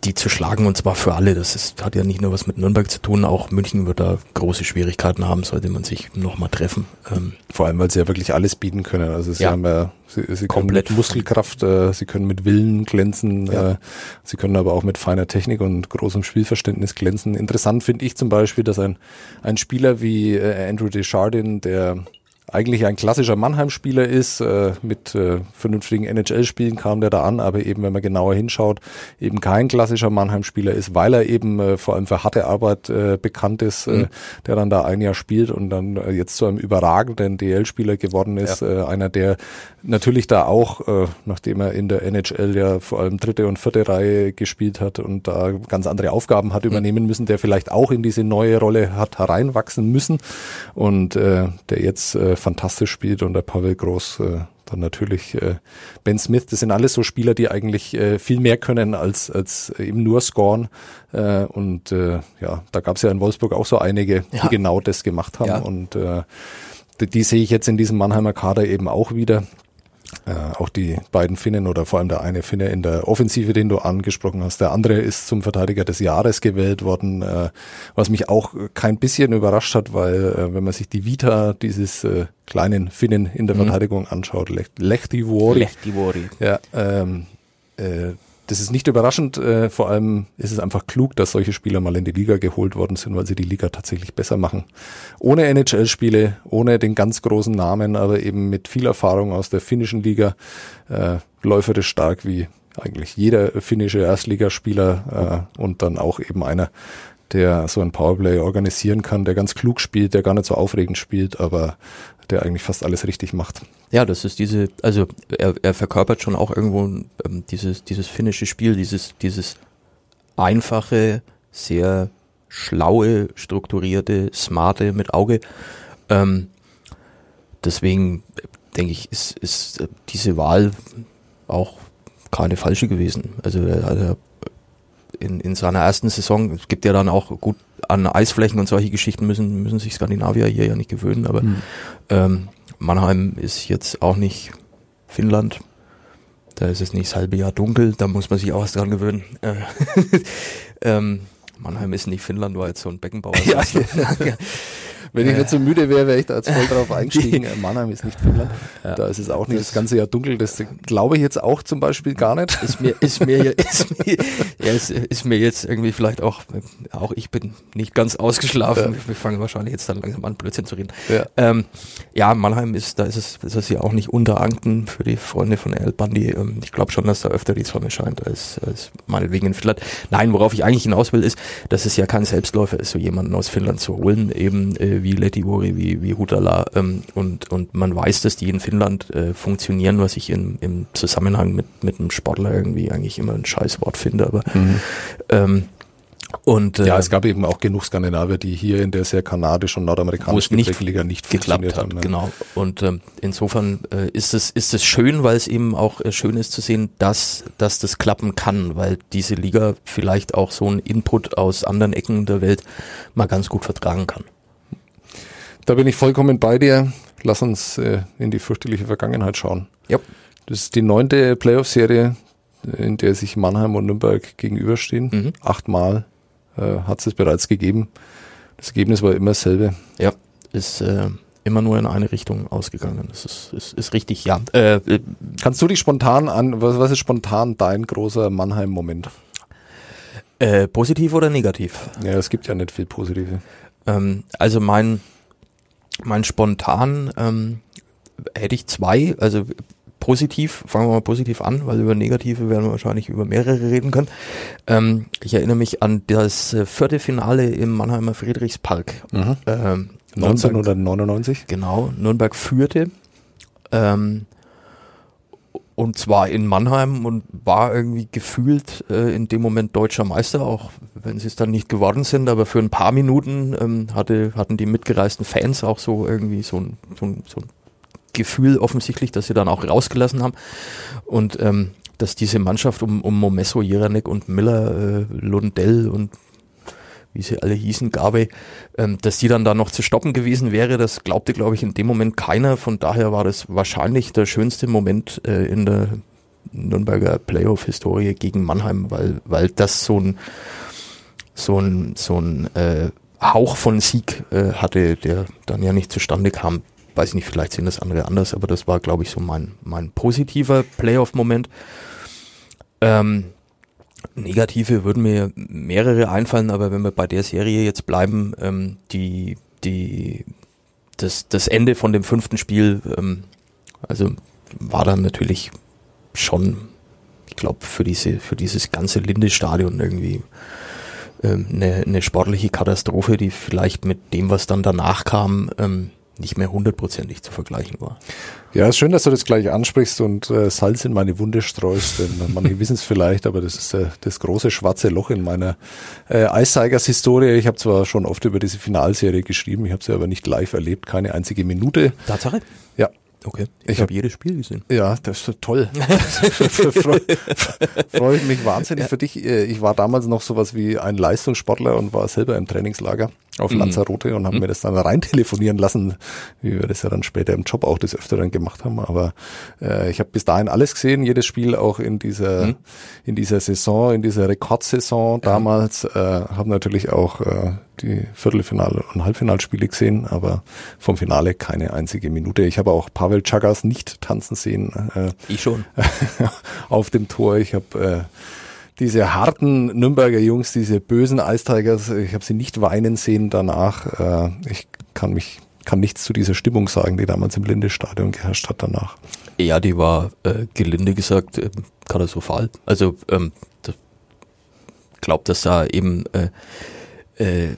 die zu schlagen und zwar für alle. Das ist, hat ja nicht nur was mit Nürnberg zu tun, auch München wird da große Schwierigkeiten haben, sollte man sich nochmal treffen. Ähm, Vor allem, weil sie ja wirklich alles bieten können. Also sie ja, haben ja, sie, sie können mit Muskelkraft, äh, sie können mit Willen glänzen, ja. äh, sie können aber auch mit feiner Technik und großem Spielverständnis glänzen. Interessant finde ich zum Beispiel, dass ein, ein Spieler wie äh, Andrew Desjardins, der eigentlich ein klassischer Mannheim-Spieler ist. Äh, mit äh, vernünftigen NHL-Spielen kam der da an, aber eben, wenn man genauer hinschaut, eben kein klassischer Mannheim-Spieler ist, weil er eben äh, vor allem für harte Arbeit äh, bekannt ist, äh, mhm. der dann da ein Jahr spielt und dann äh, jetzt zu einem überragenden DL-Spieler geworden ist. Ja. Äh, einer, der natürlich da auch, äh, nachdem er in der NHL ja vor allem dritte und vierte Reihe gespielt hat und da ganz andere Aufgaben hat mhm. übernehmen müssen, der vielleicht auch in diese neue Rolle hat hereinwachsen müssen und äh, der jetzt äh, fantastisch spielt und der Pavel Groß äh, dann natürlich äh, Ben Smith, das sind alles so Spieler, die eigentlich äh, viel mehr können als, als eben nur scoren. Äh, und äh, ja, da gab es ja in Wolfsburg auch so einige, ja. die genau das gemacht haben. Ja. Und äh, die, die sehe ich jetzt in diesem Mannheimer Kader eben auch wieder. Äh, auch die beiden Finnen oder vor allem der eine Finne in der Offensive, den du angesprochen hast. Der andere ist zum Verteidiger des Jahres gewählt worden, äh, was mich auch kein bisschen überrascht hat, weil äh, wenn man sich die Vita dieses äh, kleinen Finnen in der mhm. Verteidigung anschaut, Lechti Vuori. Lechti Vuori. Ja, ähm, äh, das ist nicht überraschend, äh, vor allem ist es einfach klug, dass solche Spieler mal in die Liga geholt worden sind, weil sie die Liga tatsächlich besser machen. Ohne NHL-Spiele, ohne den ganz großen Namen, aber eben mit viel Erfahrung aus der finnischen Liga, äh, läuferisch stark wie eigentlich jeder finnische Erstligaspieler äh, und dann auch eben einer, der so ein Powerplay organisieren kann, der ganz klug spielt, der gar nicht so aufregend spielt, aber der eigentlich fast alles richtig macht. Ja, das ist diese, also er, er verkörpert schon auch irgendwo ähm, dieses, dieses finnische Spiel, dieses, dieses einfache, sehr schlaue, strukturierte, smarte mit Auge. Ähm, deswegen denke ich, ist, ist diese Wahl auch keine falsche gewesen. Also er, in, in seiner ersten Saison, es gibt ja dann auch gut an Eisflächen und solche Geschichten müssen, müssen sich Skandinavier hier ja nicht gewöhnen, aber mhm. ähm, Mannheim ist jetzt auch nicht Finnland. Da ist es nicht das halbe Jahr dunkel, da muss man sich auch was dran gewöhnen. Äh, ähm, Mannheim ist nicht Finnland, war jetzt so ein Beckenbauer. Ja. Wenn ich nicht so müde wäre, wäre ich da jetzt voll drauf eingestiegen. Mannheim ist nicht Finnland. Ja. Da ist es auch nicht das, ganze Jahr dunkel. Das glaube ich jetzt auch zum Beispiel gar nicht. Ist mir, ist mir, ist mir, ja, ist, ist mir jetzt irgendwie vielleicht auch, auch ich bin nicht ganz ausgeschlafen. Ja. Wir fangen wahrscheinlich jetzt dann langsam an, Blödsinn zu reden. Ja. Ähm, ja, Mannheim ist, da ist es, ist es ja auch nicht unteranken für die Freunde von El Bandi. Ähm, ich glaube schon, dass da öfter die Sonne scheint als, als meinetwegen in Finnland. Nein, worauf ich eigentlich hinaus will, ist, dass es ja kein Selbstläufer ist, so jemanden aus Finnland zu holen, eben äh, wie Letivuori, wie, wie Hutala. Ähm, und, und man weiß, dass die in Finnland äh, funktionieren, was ich in, im Zusammenhang mit, mit einem Sportler irgendwie eigentlich immer ein Scheißwort finde. Aber ähm, und äh, Ja, es gab eben auch genug Skandinavier, die hier in der sehr kanadisch- und nordamerikanischen nicht Gepäckliga nicht geklappt funktioniert hat. haben. ne? Genau. Und ähm, insofern äh, ist es ist es schön, weil es eben auch äh, schön ist zu sehen, dass dass das klappen kann, weil diese Liga vielleicht auch so einen Input aus anderen Ecken der Welt mal ganz gut vertragen kann. Da bin ich vollkommen bei dir. Lass uns äh, in die fürchterliche Vergangenheit schauen. Ja. Das ist die neunte Playoff-Serie, äh, in der sich Mannheim und Nürnberg gegenüberstehen. Mhm. Achtmal äh, hat es es bereits gegeben. Das Ergebnis war immer dasselbe. Ja, ist äh, immer nur in eine Richtung ausgegangen. Das ist ist, ist richtig. Ja. Äh, äh, Kannst du dich spontan an, was, was ist spontan dein großer Mannheim-Moment? äh, positiv oder negativ? Ja, es gibt ja nicht viel Positive. Ähm, also mein, mein spontan ähm, hätte ich zwei, also positiv, fangen wir mal positiv an, weil über negative werden wir wahrscheinlich über mehrere reden können. Ähm, ich erinnere mich an das äh, vierte Finale im Mannheimer Friedrichspark. Mhm. Ähm, Nürnberg, 1999. genau, Nürnberg führte. Ähm, und zwar in Mannheim und war irgendwie gefühlt äh, in dem Moment deutscher Meister, auch wenn sie es dann nicht geworden sind, aber für ein paar Minuten ähm, hatte, hatten die mitgereisten Fans auch so irgendwie so ein, so ein, so ein Gefühl offensichtlich, dass sie dann auch rausgelassen haben. Und ähm, dass diese Mannschaft um, um Momesso, Jeranek und Miller, äh, Lundell und wie sie alle hießen, Gabe, ähm, dass die dann da noch zu stoppen gewesen wäre, das glaubte, glaube ich, in dem Moment keiner. Von daher war das wahrscheinlich der schönste Moment äh, in der Nürnberger Playoff-Historie gegen Mannheim, weil, weil das so ein, so ein, so ein äh, Hauch von Sieg äh, hatte, der dann ja nicht zustande kam. Weiß ich nicht, vielleicht sehen das andere anders, aber das war, glaube ich, so mein, mein positiver Playoff-Moment. Ähm, Negative würden mir mehrere einfallen, aber wenn wir bei der Serie jetzt bleiben, ähm, die, die, das, das Ende von dem fünften Spiel, ähm, also war dann natürlich schon, ich glaube, für diese, für dieses ganze Linde-Stadion irgendwie ähm, eine, eine sportliche Katastrophe, die vielleicht mit dem, was dann danach kam, ähm, nicht mehr hundertprozentig zu vergleichen war. Ja, ist schön, dass du das gleich ansprichst und äh, Salz in meine Wunde streust, denn manche wissen es vielleicht, aber das ist äh, das große schwarze Loch in meiner äh, Eisseigers-Historie. Ich habe zwar schon oft über diese Finalserie geschrieben, ich habe sie aber nicht live erlebt, keine einzige Minute. Tatsache? Ja, Okay. Ich Ich, habe jedes Spiel gesehen. Ja, das ist toll. Freue freu ich mich wahnsinnig für dich. Äh, Ich war damals noch sowas wie ein Leistungssportler und war selber im Trainingslager auf Mhm. Lanzarote und habe mir das dann rein telefonieren lassen, wie wir das ja dann später im Job auch des Öfteren gemacht haben. Aber äh, ich habe bis dahin alles gesehen, jedes Spiel auch in dieser Mhm. in dieser Saison, in dieser Rekordsaison damals. Äh, habe natürlich auch äh, die Viertelfinale- und Halbfinalspiele gesehen, aber vom Finale keine einzige Minute. Ich habe auch Pavel Chagas nicht tanzen sehen. Äh, Ich schon. auf dem Tor. Ich habe äh, diese harten Nürnberger Jungs, diese bösen Eistigers, ich habe sie nicht weinen sehen danach. Äh, ich kann mich kann nichts zu dieser Stimmung sagen, die damals im Lindestadion geherrscht hat danach. Ja, die war äh, gelinde gesagt äh, katastrophal. Also ähm, das, glaub, dass da eben äh, äh,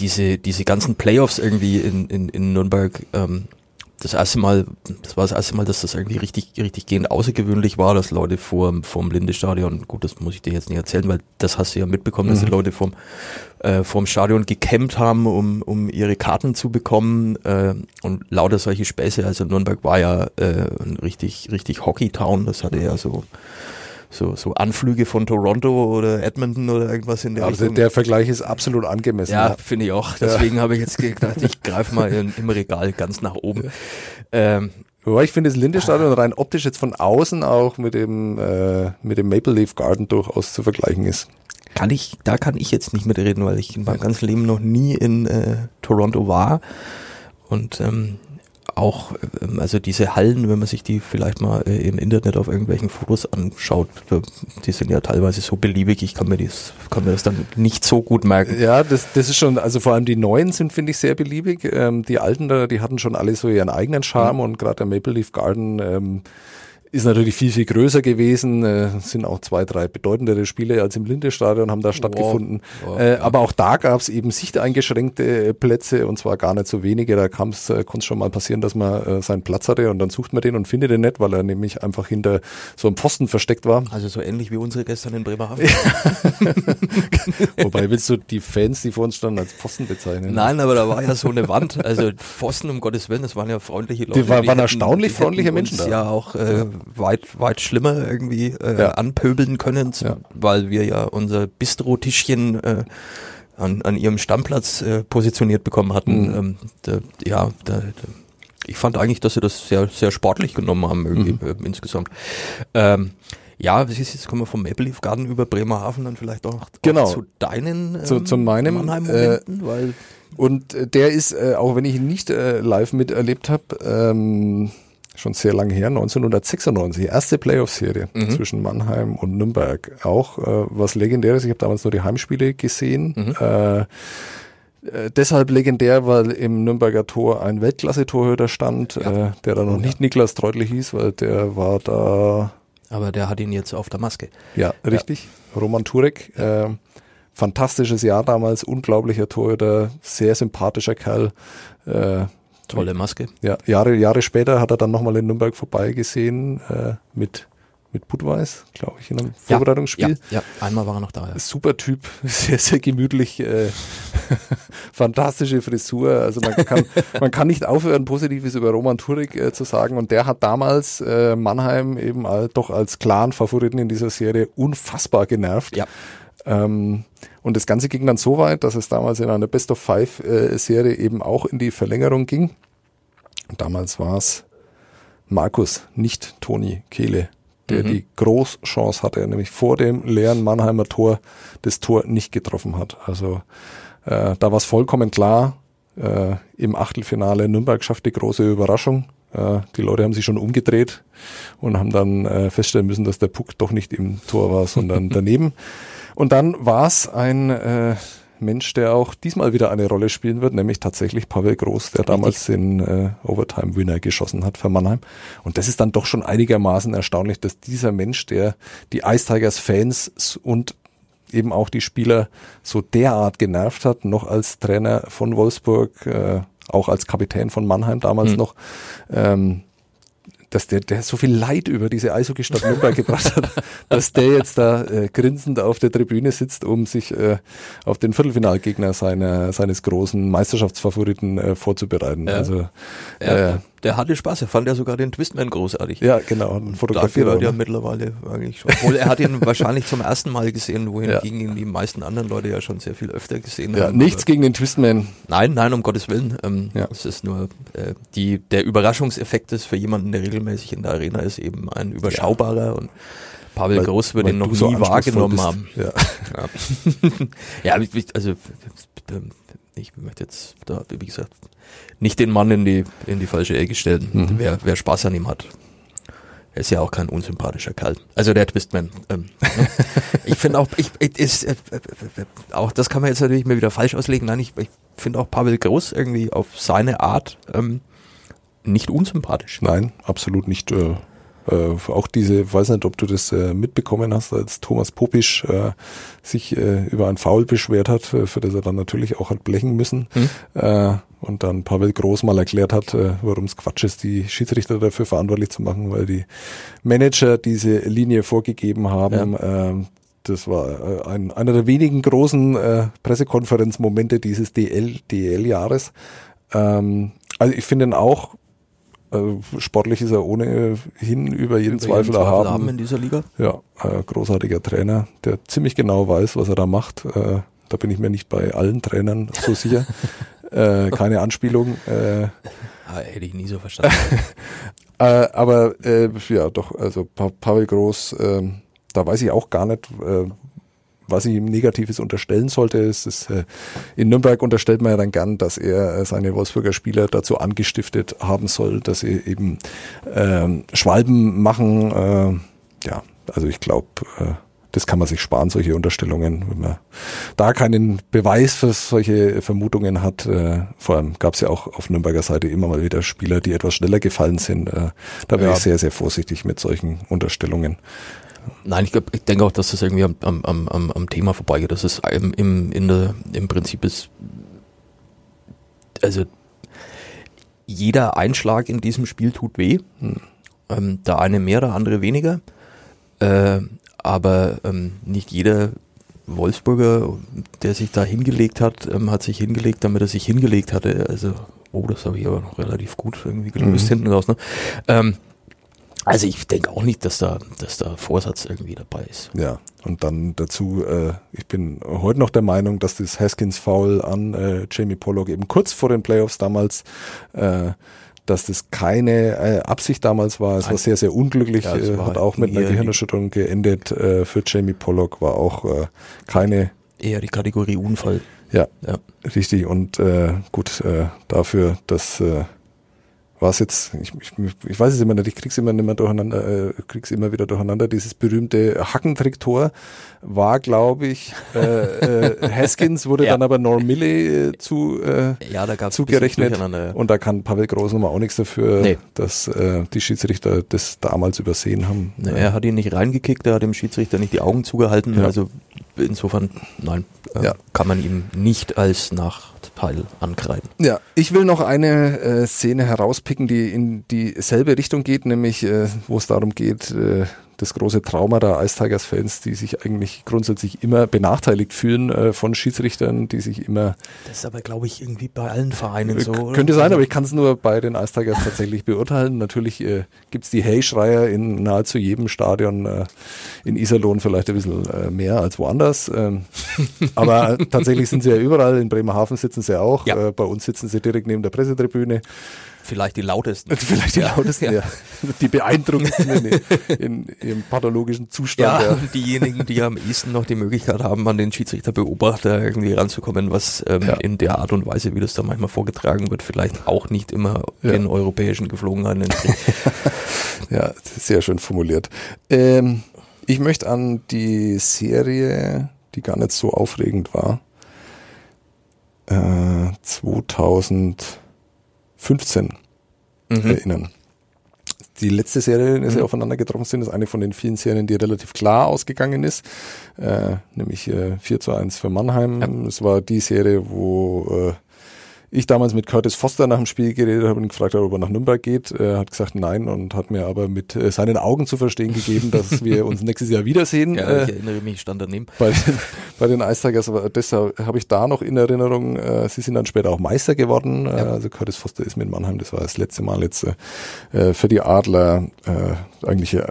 diese diese ganzen Playoffs irgendwie in, in, in Nürnberg ähm, das erste Mal, das war das erste Mal, dass das irgendwie richtig, richtig gehend außergewöhnlich war, dass Leute vor vorm Lindestadion, gut, das muss ich dir jetzt nicht erzählen, weil das hast du ja mitbekommen, dass die Leute vorm, äh, vorm Stadion gecampt haben, um, um ihre Karten zu bekommen äh, und lauter solche Späße. Also Nürnberg war ja äh, ein richtig, richtig Hockey-Town, das hatte ja so so, so Anflüge von Toronto oder Edmonton oder irgendwas in der Also Richtung. der Vergleich ist absolut angemessen. Ja, finde ich auch. Deswegen habe ich jetzt gedacht, ich greife mal in, im Regal ganz nach oben. Ähm, Wobei ich finde das Lindestadion rein optisch jetzt von außen auch mit dem, äh, mit dem Maple Leaf Garden durchaus zu vergleichen ist. kann ich, da kann ich jetzt nicht mitreden, weil ich in meinem ganzen Leben noch nie in äh, Toronto war. Und ähm, auch, ähm, also diese Hallen, wenn man sich die vielleicht mal äh, im Internet auf irgendwelchen Fotos anschaut, die sind ja teilweise so beliebig, ich kann mir, das, kann mir das dann nicht so gut merken. Ja, das, das ist schon, also vor allem die neuen sind, finde ich, sehr beliebig. Ähm, die alten da, die hatten schon alle so ihren eigenen Charme mhm. und gerade der Maple Leaf Garden ähm, ist natürlich viel, viel größer gewesen. Äh, sind auch zwei, drei bedeutendere Spiele als im Linde-Stadion haben da stattgefunden. Wow. Wow, äh. Aber auch da gab es eben sichteingeschränkte äh, Plätze und zwar gar nicht so wenige. Da kam es, äh, konnte es schon mal passieren, dass man äh, seinen Platz hatte und dann sucht man den und findet den nicht, weil er nämlich einfach hinter so einem Pfosten versteckt war. Also so ähnlich wie unsere gestern in Bremerhaven. Wobei willst du die Fans, die vor uns standen, als Pfosten bezeichnen? Nein, aber da war ja so eine Wand. Also Pfosten, um Gottes Willen, das waren ja freundliche Leute. Die, war, waren erstaunlich freundliche Menschen da. Ja, auch äh, weit, weit schlimmer irgendwie äh, ja. anpöbeln können, ja. weil wir ja unser Bistro-Tischchen äh, an, an ihrem Stammplatz äh, positioniert bekommen hatten. Mhm. Ähm, da, ja, da, da, ich fand eigentlich, dass sie das sehr, sehr sportlich genommen haben irgendwie mhm. äh, insgesamt. Ähm, ja, was ist jetzt kommen wir vom Maple Leaf Garden über Bremerhaven dann vielleicht auch, genau. auch zu deinen ähm, zu, zu meinem Mannheim-Momenten, äh, weil und der ist, äh, auch wenn ich ihn nicht äh, live miterlebt habe, ähm, schon sehr lange her, 1996, erste Playoff-Serie mhm. zwischen Mannheim und Nürnberg. Auch äh, was legendäres, ich habe damals nur die Heimspiele gesehen. Mhm. Äh, äh, deshalb legendär, weil im Nürnberger Tor ein Weltklasse-Torhüter stand, ja. äh, der da noch nicht Niklas Treutlich hieß, weil der war da. Aber der hat ihn jetzt auf der Maske. Ja, richtig. Ja. Roman Turek. Äh, fantastisches Jahr damals, unglaublicher Torhüter, sehr sympathischer Kerl. Äh, Tolle Maske. Ja, Jahre, Jahre später hat er dann nochmal in Nürnberg vorbeigesehen äh, mit mit Budweis, glaube ich, in einem ja, Vorbereitungsspiel. Ja, ja, einmal war er noch da. Ja. Super Typ, sehr, sehr gemütlich, äh, fantastische Frisur. Also man kann, man kann nicht aufhören, Positives über Roman Turek äh, zu sagen. Und der hat damals äh, Mannheim eben all, doch als klaren Favoriten in dieser Serie unfassbar genervt. Ja. Ähm, und das Ganze ging dann so weit, dass es damals in einer Best of Five äh, eben auch in die Verlängerung ging. Und damals war es Markus, nicht Toni Kehle, der mhm. die Großchance hatte, nämlich vor dem leeren Mannheimer Tor das Tor nicht getroffen hat. Also äh, da war es vollkommen klar, äh, im Achtelfinale Nürnberg schafft die große Überraschung. Äh, die Leute haben sich schon umgedreht und haben dann äh, feststellen müssen, dass der Puck doch nicht im Tor war, sondern daneben. Und dann war es ein äh, Mensch, der auch diesmal wieder eine Rolle spielen wird, nämlich tatsächlich Pavel Groß, der damals den äh, Overtime-Winner geschossen hat für Mannheim. Und das ist dann doch schon einigermaßen erstaunlich, dass dieser Mensch, der die Ice Tigers Fans und eben auch die Spieler so derart genervt hat, noch als Trainer von Wolfsburg, äh, auch als Kapitän von Mannheim damals mhm. noch, ähm, dass der, der so viel Leid über diese Eishockey-Stadt Nürnberg gebracht hat, dass der jetzt da äh, grinsend auf der Tribüne sitzt, um sich äh, auf den Viertelfinalgegner seiner, seines großen Meisterschaftsfavoriten äh, vorzubereiten. Ja. Also ja, äh, der hatte Spaß, er fand ja sogar den Twistman großartig. Ja, genau. Fotografiert dafür hat er mittlerweile eigentlich schon. Obwohl er hat ihn wahrscheinlich zum ersten Mal gesehen, wohingegen ja. ihn die meisten anderen Leute ja schon sehr viel öfter gesehen ja, haben. Nichts gegen den Twistman. Nein, nein, um Gottes Willen. Ähm, ja. Es ist nur äh, die, der Überraschungseffekt ist für jemanden, der regelmäßig in der Arena ist, eben ein überschaubarer ja. und Pavel weil, Groß wird ihn noch nie so wahrgenommen haben. Ja, ja. ja also ich möchte jetzt da, wie gesagt, nicht den Mann in die, in die falsche Ecke stellen, mhm. wer, wer Spaß an ihm hat. Er ist ja auch kein unsympathischer Kerl. Also der Twistman. Ähm, ne? ich finde auch, ich, ist, äh, äh, äh, auch das kann man jetzt natürlich mir wieder falsch auslegen. Nein, ich, ich finde auch Pavel Groß irgendwie auf seine Art ähm, nicht unsympathisch. Nein, absolut nicht. Äh, äh, auch diese, weiß nicht, ob du das äh, mitbekommen hast, als Thomas Popisch äh, sich äh, über ein Foul beschwert hat, äh, für das er dann natürlich auch hat blechen müssen. Hm. Äh, und dann Pavel Groß mal erklärt hat, warum es Quatsch ist, die Schiedsrichter dafür verantwortlich zu machen, weil die Manager diese Linie vorgegeben haben. Ja. Ähm, das war ein, einer der wenigen großen Pressekonferenzmomente dieses DL, DL-Jahres. Ähm, also ich finde ihn auch also sportlich ist er ohnehin über jeden über Zweifel jeden erhaben. Zweifel in dieser Liga. Ja, äh, großartiger Trainer, der ziemlich genau weiß, was er da macht. Äh, da bin ich mir nicht bei allen Trainern so sicher. äh, keine Anspielung. Äh, ah, hätte ich nie so verstanden. äh, aber äh, ja, doch, also pa Pavel Groß, äh, da weiß ich auch gar nicht, äh, was ich ihm Negatives unterstellen sollte. Ist, äh, in Nürnberg unterstellt man ja dann gern, dass er äh, seine Wolfsburger Spieler dazu angestiftet haben soll, dass sie eben ähm, Schwalben machen. Äh, ja, also ich glaube, äh, das kann man sich sparen, solche Unterstellungen, wenn man da keinen Beweis für solche Vermutungen hat. Äh, vor allem gab es ja auch auf Nürnberger Seite immer mal wieder Spieler, die etwas schneller gefallen sind. Äh, da wäre Ja. ich sehr, sehr vorsichtig mit solchen Unterstellungen. Nein, ich, glaub, ich denke auch, dass das irgendwie am, am, am, am Thema vorbeigeht. Das ist im, im, in der, im Prinzip ist, also jeder Einschlag in diesem Spiel tut weh. Ähm, der eine mehr, der andere weniger. Äh, aber ähm, nicht jeder Wolfsburger, der sich da hingelegt hat, ähm, hat sich hingelegt, damit er sich hingelegt hatte. Also, oh, das habe ich aber noch relativ gut irgendwie gelöst Mhm. hinten raus. Ne? Ähm, also ich denke auch nicht, dass da, dass da Vorsatz irgendwie dabei ist. Ja, und dann dazu, äh, ich bin heute noch der Meinung, dass das Haskins-Foul an äh, Jamie Pollock eben kurz vor den Playoffs damals, äh, dass das keine äh, Absicht damals war. Es war sehr, sehr unglücklich, Ja, äh, hat auch mit einer Gehirnerschütterung geendet. Äh, für Jamie Pollock war auch äh, keine, Eher die Kategorie Unfall. ja, Ja. richtig. Und äh, gut, äh, dafür, dass äh, war es jetzt, ich, ich, ich weiß es immer nicht, ich krieg's immer nicht mehr durcheinander, äh, krieg's immer wieder durcheinander. Dieses berühmte Hackentrick-Tor war, glaube ich, äh, äh, Haskins wurde Ja. dann aber Norm Milley äh, zu äh, Ja, da gab es zugerechnet. Durcheinander. Und da kann Pavel Groß nochmal auch nichts dafür, Nee. dass äh, die Schiedsrichter das damals übersehen haben. Ne, er hat ihn nicht reingekickt, er hat dem Schiedsrichter nicht die Augen zugehalten. Ja. Also insofern, nein, äh, Ja. kann man ihm nicht als Nachteil ankreiden. Ja, ich will noch eine äh, Szene herauspicken, die in dieselbe Richtung geht, nämlich äh, wo es darum geht, äh, das große Trauma der Ice Tigers-Fans, die sich eigentlich grundsätzlich immer benachteiligt fühlen äh, von Schiedsrichtern, die sich immer Das ist aber, glaube ich, irgendwie bei allen Vereinen Äh, so. oder? Könnte sein, aber ich kann es nur bei den Ice Tigers tatsächlich beurteilen. Natürlich äh, gibt's die Hey-Schreier in nahezu jedem Stadion. Äh, in Iserlohn vielleicht ein bisschen äh, mehr als woanders. Ähm, aber tatsächlich sind sie ja überall. In Bremerhaven sitzen sie auch. Ja. Äh, bei uns sitzen sie direkt neben der Pressetribüne. Vielleicht die lautesten. Vielleicht die lautesten, ja. Die beeindruckendsten in, in ihrem pathologischen Zustand. Ja, Ja. diejenigen, die am ehesten noch die Möglichkeit haben, an den Schiedsrichterbeobachter irgendwie ranzukommen, was ähm, Ja. in der Art und Weise, wie das da manchmal vorgetragen wird, vielleicht auch nicht immer Ja. den europäischen Geflogenheiten entspricht. Ja, sehr schön formuliert. Ähm, ich möchte an die Serie, die gar nicht so aufregend war, äh, 2015 Mhm. erinnern. Die letzte Serie, in der sie Mhm. aufeinander getroffen sind, ist eine von den vielen Serien, die relativ klar ausgegangen ist, äh, nämlich äh, 4 zu 1 für Mannheim. Es war die Serie, wo äh, ich damals mit Curtis Foster nach dem Spiel geredet habe und gefragt habe, ob er nach Nürnberg geht. Er hat gesagt nein und hat mir aber mit äh, seinen Augen zu verstehen gegeben, dass wir uns nächstes Jahr wiedersehen. Ja, äh, ich erinnere mich, ich stand daneben. bei den, bei den Ice Tigers, aber deshalb habe ich da noch in Erinnerung, äh, sie sind dann später auch Meister geworden. Äh, also Curtis Foster ist mit Mannheim, das war das letzte Mal jetzt äh, für die Adler äh, eigentlich äh,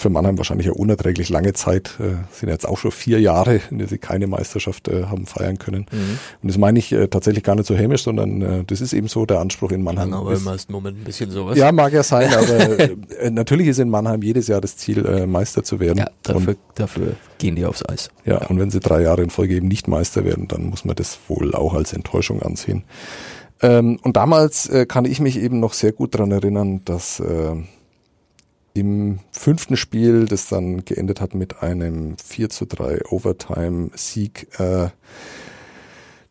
für Mannheim wahrscheinlich eine unerträglich lange Zeit. Äh, sind jetzt auch schon vier Jahre, in der sie keine Meisterschaft äh, haben feiern können. Mhm. Und das meine ich äh, tatsächlich gar nicht so hämisch, sondern äh, das ist eben so der Anspruch in Mannheim. Aber ist- im ersten Moment ein bisschen sowas. ja, mag ja sein, aber äh, natürlich ist in Mannheim jedes Jahr das Ziel, äh, Meister zu werden. ja Und dafür, dafür gehen die aufs Eis. ja, und wenn sie drei Jahre in Folge eben nicht Meister werden, dann muss man das wohl auch als Enttäuschung ansehen. Ähm, und damals äh, kann ich mich eben noch sehr gut dran erinnern, dass äh, im fünften Spiel, das dann geendet hat mit einem 4 zu 3 Overtime-Sieg, äh,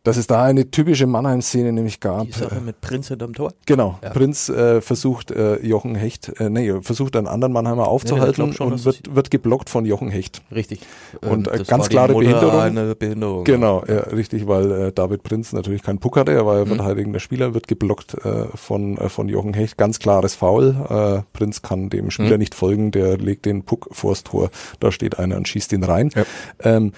dass es da eine typische Mannheim-Szene nämlich gab. Die Sache mit Prinz hinterm Tor. Genau. Ja. Prinz äh, versucht äh, Jochen Hecht, äh, nee, versucht einen anderen Mannheimer aufzuhalten glaub schon, und wird, wird geblockt von Jochen Hecht. Richtig. Und, äh, das ganz klare Behinderung. Eine Behinderung. Genau, ja, richtig, weil äh, David Prinz natürlich keinen Puck hatte, er war ja Mhm. verteidigender Spieler, wird geblockt äh, von, äh, von Jochen Hecht, ganz klares Foul. Äh, Prinz kann dem Spieler Mhm. nicht folgen, der legt den Puck vors Tor, da steht einer und schießt ihn rein. Ja. Ähm,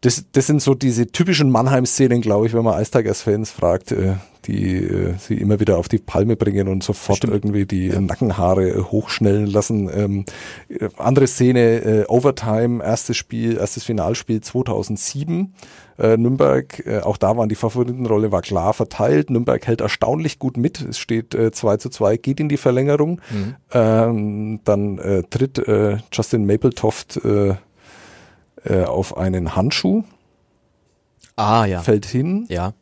das, das sind so diese typischen Mannheim-Szenen, glaube ich, wenn man Ice Tigers-Fans fragt, äh, die äh, sie immer wieder auf die Palme bringen und sofort Stimmt. irgendwie die Nackenhaare äh, hochschnellen lassen. Ähm, äh, andere Szene, äh, Overtime, erstes Spiel, erstes Finalspiel 2007. Äh, Nürnberg, äh, auch da waren die Favoritenrolle war klar verteilt. Nürnberg hält erstaunlich gut mit. Es steht äh, 2 zu 2, geht in die Verlängerung. Mhm. Ähm, dann äh, tritt äh, Justin Mappletoft äh, äh, auf einen Handschuh, Ah, ja. fällt hin. Ja.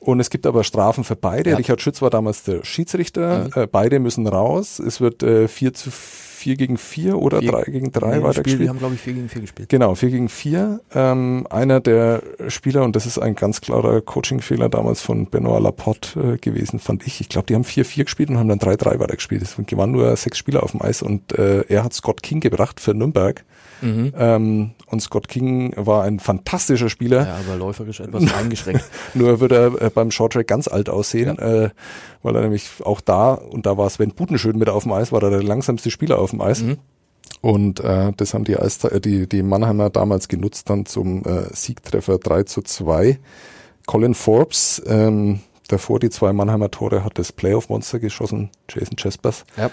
Und es gibt aber Strafen für beide. Ja. Mhm. Richard Schütz war damals der Schiedsrichter. Äh, beide müssen raus. Es wird äh, 4 zu 4 gegen 4 oder Vier- 3 gegen 3 Nee, Spiel, weitergespielt. wir haben, glaube ich, 4 gegen 4 gespielt. Genau, 4 gegen 4. Ähm, einer der Spieler, und das ist ein ganz klarer Coaching-Fehler damals von Benoit Laporte äh, gewesen, fand ich. Ich glaube, die haben 4-4 gespielt und haben dann 3-3 weitergespielt. Es waren nur sechs Spieler auf dem Eis und äh, er hat Scott King gebracht für Nürnberg. Mhm. Ähm, und Scott King war ein fantastischer Spieler. Ja, aber läuferisch etwas eingeschränkt. Nur wird er äh, beim Shorttrack ganz alt aussehen, äh, weil er nämlich auch da, und da war Sven Butenschön mit auf dem Eis, war er der langsamste Spieler auf dem Eis. Mhm. Und äh, das haben die, Eis, äh, die, die Mannheimer damals genutzt dann zum äh, Siegtreffer 3 zu 2. Colin Forbes, ähm, davor die zwei Mannheimer Tore, hat das Playoff-Monster geschossen, Jason Chespers Ja.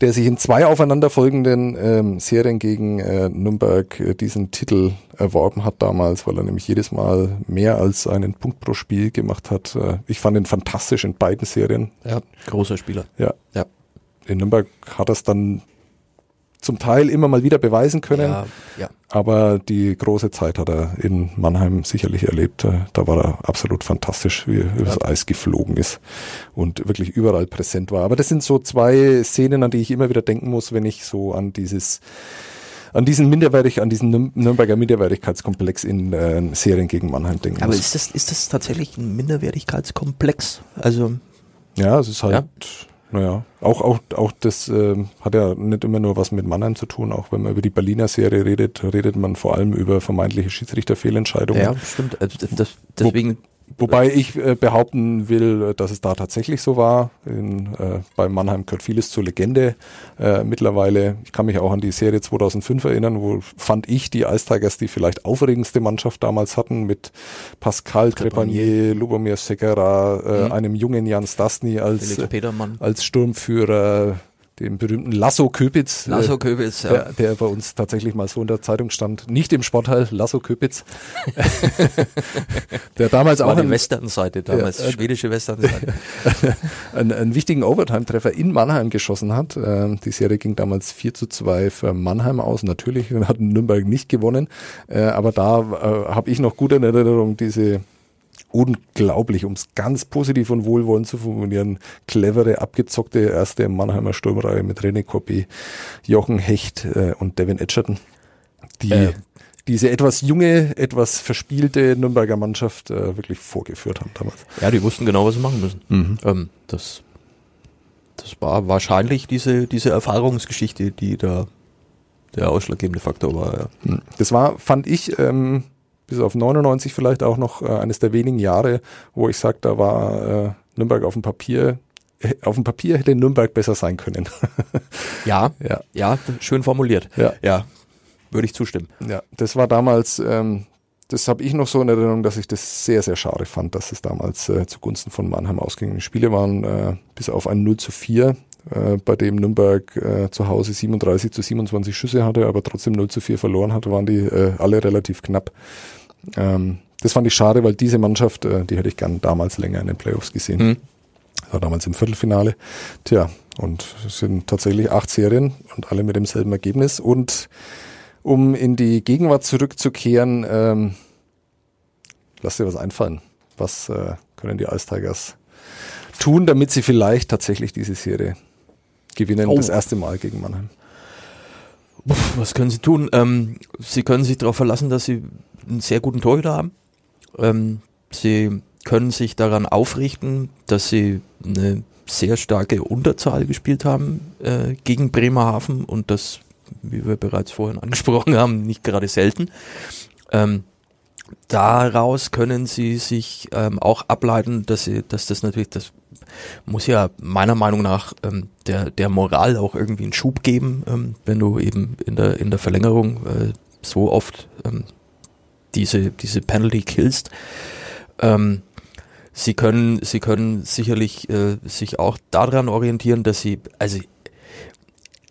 Der sich in zwei aufeinanderfolgenden ähm, Serien gegen äh, Nürnberg äh, diesen Titel erworben hat damals, weil er nämlich jedes Mal mehr als einen Punkt pro Spiel gemacht hat. Äh, ich fand ihn fantastisch in beiden Serien. ja. Großer Spieler. Ja. Ja. In Nürnberg hat er es dann zum Teil immer mal wieder beweisen können, Ja, ja. aber die große Zeit hat er in Mannheim sicherlich erlebt. Äh, Da war er absolut fantastisch, wie er übers Eis geflogen ist und wirklich überall präsent war. Aber das sind so zwei Szenen, an die ich immer wieder denken muss, wenn ich so an dieses an diesen Minderwertig, an diesen Nürn- Nürnberger Minderwertigkeitskomplex in äh, Serien gegen Mannheim denken Aber muss. ist das, ist das tatsächlich ein Minderwertigkeitskomplex? Also, Ja, es ist halt, naja, auch, auch, auch das ähm, hat ja nicht immer nur was mit Mannheim zu tun, auch wenn man über die Berliner Serie redet, redet man vor allem über vermeintliche Schiedsrichterfehlentscheidungen. ja, stimmt. Also, das, deswegen, Wobei ich äh, behaupten will, äh, dass es da tatsächlich so war. In, äh, bei Mannheim gehört vieles zur Legende äh, mittlerweile. Ich kann mich auch an die Serie 2005 erinnern, wo fand ich die Ice Tigers die vielleicht aufregendste Mannschaft damals hatten mit Pascal Trepanier, Lubomir Sekera, äh, Mhm. einem jungen Jan Stasny als, als Sturmführer, dem berühmten Lasso Köpitz. Lasso äh, Köbitz, ja. der, der bei uns tatsächlich mal so in der Zeitung stand, nicht im Sportteil, Lasso Köpitz. der damals war auch die ein, Westernseite damals, Ja, äh, schwedische Westernseite. einen, einen wichtigen Overtime-Treffer in Mannheim geschossen hat. Ähm, die Serie ging damals 4 zu 2 für Mannheim aus. Natürlich hat Nürnberg nicht gewonnen, äh, aber da äh, habe ich noch gut in Erinnerung diese unglaublich, um es ganz positiv und wohlwollend zu formulieren, clevere, abgezockte erste Mannheimer Sturmreihe mit René Koppé, Jochen Hecht äh, und Devin Edgerton, die Äh. diese etwas junge, etwas verspielte Nürnberger Mannschaft äh, wirklich vorgeführt haben damals. Ja, die wussten genau, was sie machen müssen. Ähm, das, das war wahrscheinlich diese, diese Erfahrungsgeschichte, die da der ausschlaggebende Faktor war. Ja. Hm. Das war, fand ich, ähm, bis auf 99 vielleicht auch noch äh, eines der wenigen Jahre, wo ich sage, da war äh, Nürnberg auf dem Papier, äh, auf dem Papier hätte Nürnberg besser sein können. ja, ja, ja, schön formuliert. ja, Ja, würde ich zustimmen. ja. Das war damals, ähm, das habe ich noch so in Erinnerung, dass ich das sehr, sehr schade fand, dass es damals äh, zugunsten von Mannheim ausging. Die Spiele waren äh, bis auf ein 0 zu 4, äh, bei dem Nürnberg äh, zu Hause 37 zu 27 Schüsse hatte, aber trotzdem 0 zu 4 verloren hatte, waren die äh, alle relativ knapp. Ähm, das fand ich schade, weil diese Mannschaft, äh, die hätte ich gern damals länger in den Playoffs gesehen. Mhm. War damals im Viertelfinale. Tja, und es sind tatsächlich acht Serien und alle mit demselben Ergebnis. Und um in die Gegenwart zurückzukehren, ähm, lass dir was einfallen. Was äh, können die Ice Tigers tun, damit sie vielleicht tatsächlich diese Serie gewinnen, Oh. das erste Mal gegen Mannheim? Was können sie tun? Ähm, sie können sich darauf verlassen, dass sie einen sehr guten Torhüter haben. Ähm, sie können sich daran aufrichten, dass sie eine sehr starke Unterzahl gespielt haben äh, gegen Bremerhaven und das, wie wir bereits vorhin angesprochen haben, nicht gerade selten. Ähm, daraus können sie sich ähm, auch ableiten, dass sie, dass das natürlich, das muss ja meiner Meinung nach ähm, der, der Moral auch irgendwie einen Schub geben, ähm, wenn du eben in der, in der Verlängerung äh, so oft ähm, diese, diese Penalty killst. Ähm, sie können, sie können sicherlich äh, sich auch daran orientieren, dass sie, also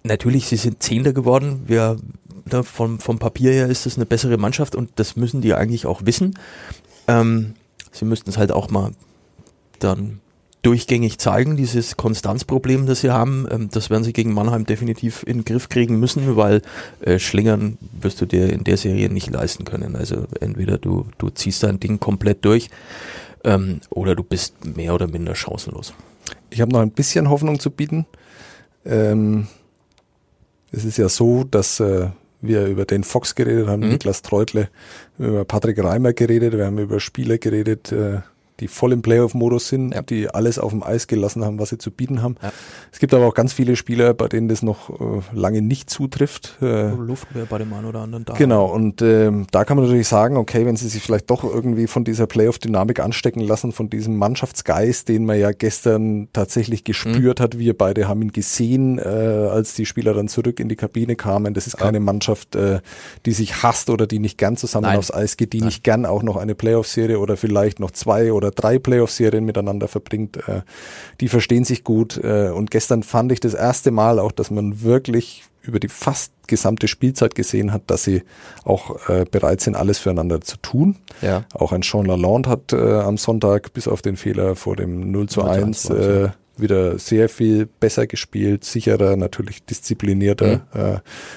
natürlich, sie sind Zehnter geworden. Wir, ne, vom, vom Papier her ist es eine bessere Mannschaft und das müssen die eigentlich auch wissen. Ähm, sie müssten es halt auch mal dann durchgängig zeigen, dieses Konstanzproblem, das sie haben. Ähm, das werden sie gegen Mannheim definitiv in den Griff kriegen müssen, weil äh, Schlingern wirst du dir in der Serie nicht leisten können. Also entweder du, du ziehst dein Ding komplett durch ähm, oder du bist mehr oder minder chancenlos. Ich habe noch ein bisschen Hoffnung zu bieten. Ähm, es ist ja so, dass äh, wir über den Fox geredet haben, mhm. Niklas Treutle, über Patrick Reimer geredet, wir haben über Spieler geredet, äh, die voll im Playoff-Modus sind, ja. die alles auf dem Eis gelassen haben, was sie zu bieten haben. Ja. Es gibt aber auch ganz viele Spieler, bei denen das noch äh, lange nicht zutrifft. Äh, Luft wäre bei dem einen oder anderen da. Genau, und ähm, da kann man natürlich sagen, okay, wenn sie sich vielleicht doch irgendwie von dieser Playoff-Dynamik anstecken lassen, von diesem Mannschaftsgeist, den man ja gestern tatsächlich gespürt mhm. hat, wir beide haben ihn gesehen, äh, als die Spieler dann zurück in die Kabine kamen. Das ist keine ja. Mannschaft, äh, die sich hasst oder die nicht gern zusammen Nein. aufs Eis geht, die Nein. nicht gern auch noch eine Playoff-Serie oder vielleicht noch zwei oder drei Playoff-Serien miteinander verbringt. Äh, die verstehen sich gut. Äh, und gestern fand ich das erste Mal auch, dass man wirklich über die fast gesamte Spielzeit gesehen hat, dass sie auch äh, bereit sind, alles füreinander zu tun. Ja. Auch ein Sean Lalonde hat äh, am Sonntag bis auf den Fehler vor dem 0 zu 1 äh, wieder sehr viel besser gespielt, sicherer, natürlich disziplinierter. Mhm. Äh,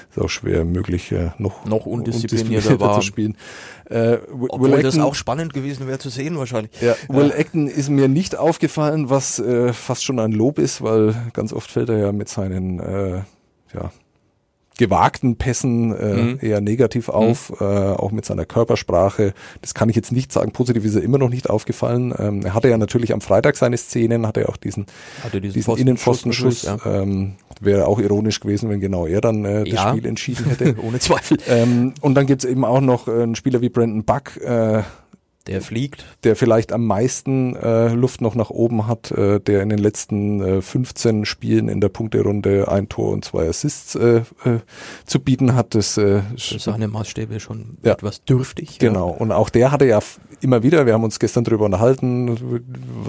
ist auch schwer möglich, äh, noch, noch undisziplinierter, undisziplinierter zu spielen. Äh, Obwohl Will das auch spannend gewesen wäre zu sehen wahrscheinlich. Ja, Will ja. Acton ist mir nicht aufgefallen, was äh, fast schon ein Lob ist, weil ganz oft fällt er ja mit seinen äh, ja, gewagten Pässen äh, mhm. eher negativ auf, mhm. äh, auch mit seiner Körpersprache. Das kann ich jetzt nicht sagen. Positiv ist er immer noch nicht aufgefallen. Ähm, er hatte ja natürlich am Freitag seine Szenen, hatte er auch diesen, diesen, diesen Innenpfostenschuss. Ja. Ähm, Wäre auch ironisch gewesen, wenn genau er dann äh, das ja. Spiel entschieden hätte. Ohne Zweifel. Ähm, und dann gibt's eben auch noch äh, einen Spieler wie Brandon Buck, äh, der fliegt. Der vielleicht am meisten äh, Luft noch nach oben hat, äh, der in den letzten äh, 15 Spielen in der Punkterunde ein Tor und zwei Assists äh, äh, zu bieten hat. Das, äh, das ist seine Maßstäbe schon ja. etwas dürftig. Genau. Ja. Und auch der hatte ja immer wieder, wir haben uns gestern darüber unterhalten,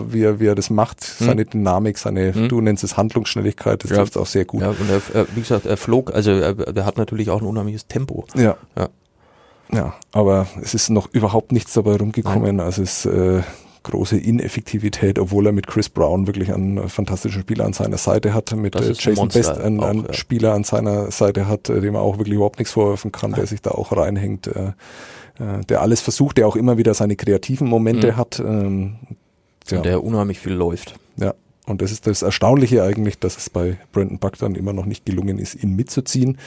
wie er, wie er das macht, hm. seine Dynamik, seine, hm. du nennst es Handlungsschnelligkeit, das ja. trifft auch sehr gut. Ja, und er, wie gesagt, er flog, also er, der hat natürlich auch ein unheimliches Tempo. Ja. ja. Ja, aber es ist noch überhaupt nichts dabei rumgekommen. Also es ist äh, große Ineffektivität, obwohl er mit Chris Brown wirklich einen fantastischen Spieler an seiner Seite hat, mit äh, Jason Best einen, auch, einen ja. Spieler an seiner Seite hat, äh, dem er auch wirklich überhaupt nichts vorwerfen kann, der sich da auch reinhängt, äh, äh, der alles versucht, der auch immer wieder seine kreativen Momente mhm. hat. Ähm, ja. Der unheimlich viel läuft. Ja, und das ist das Erstaunliche eigentlich, dass es bei Brandon Buck dann immer noch nicht gelungen ist, ihn mitzuziehen.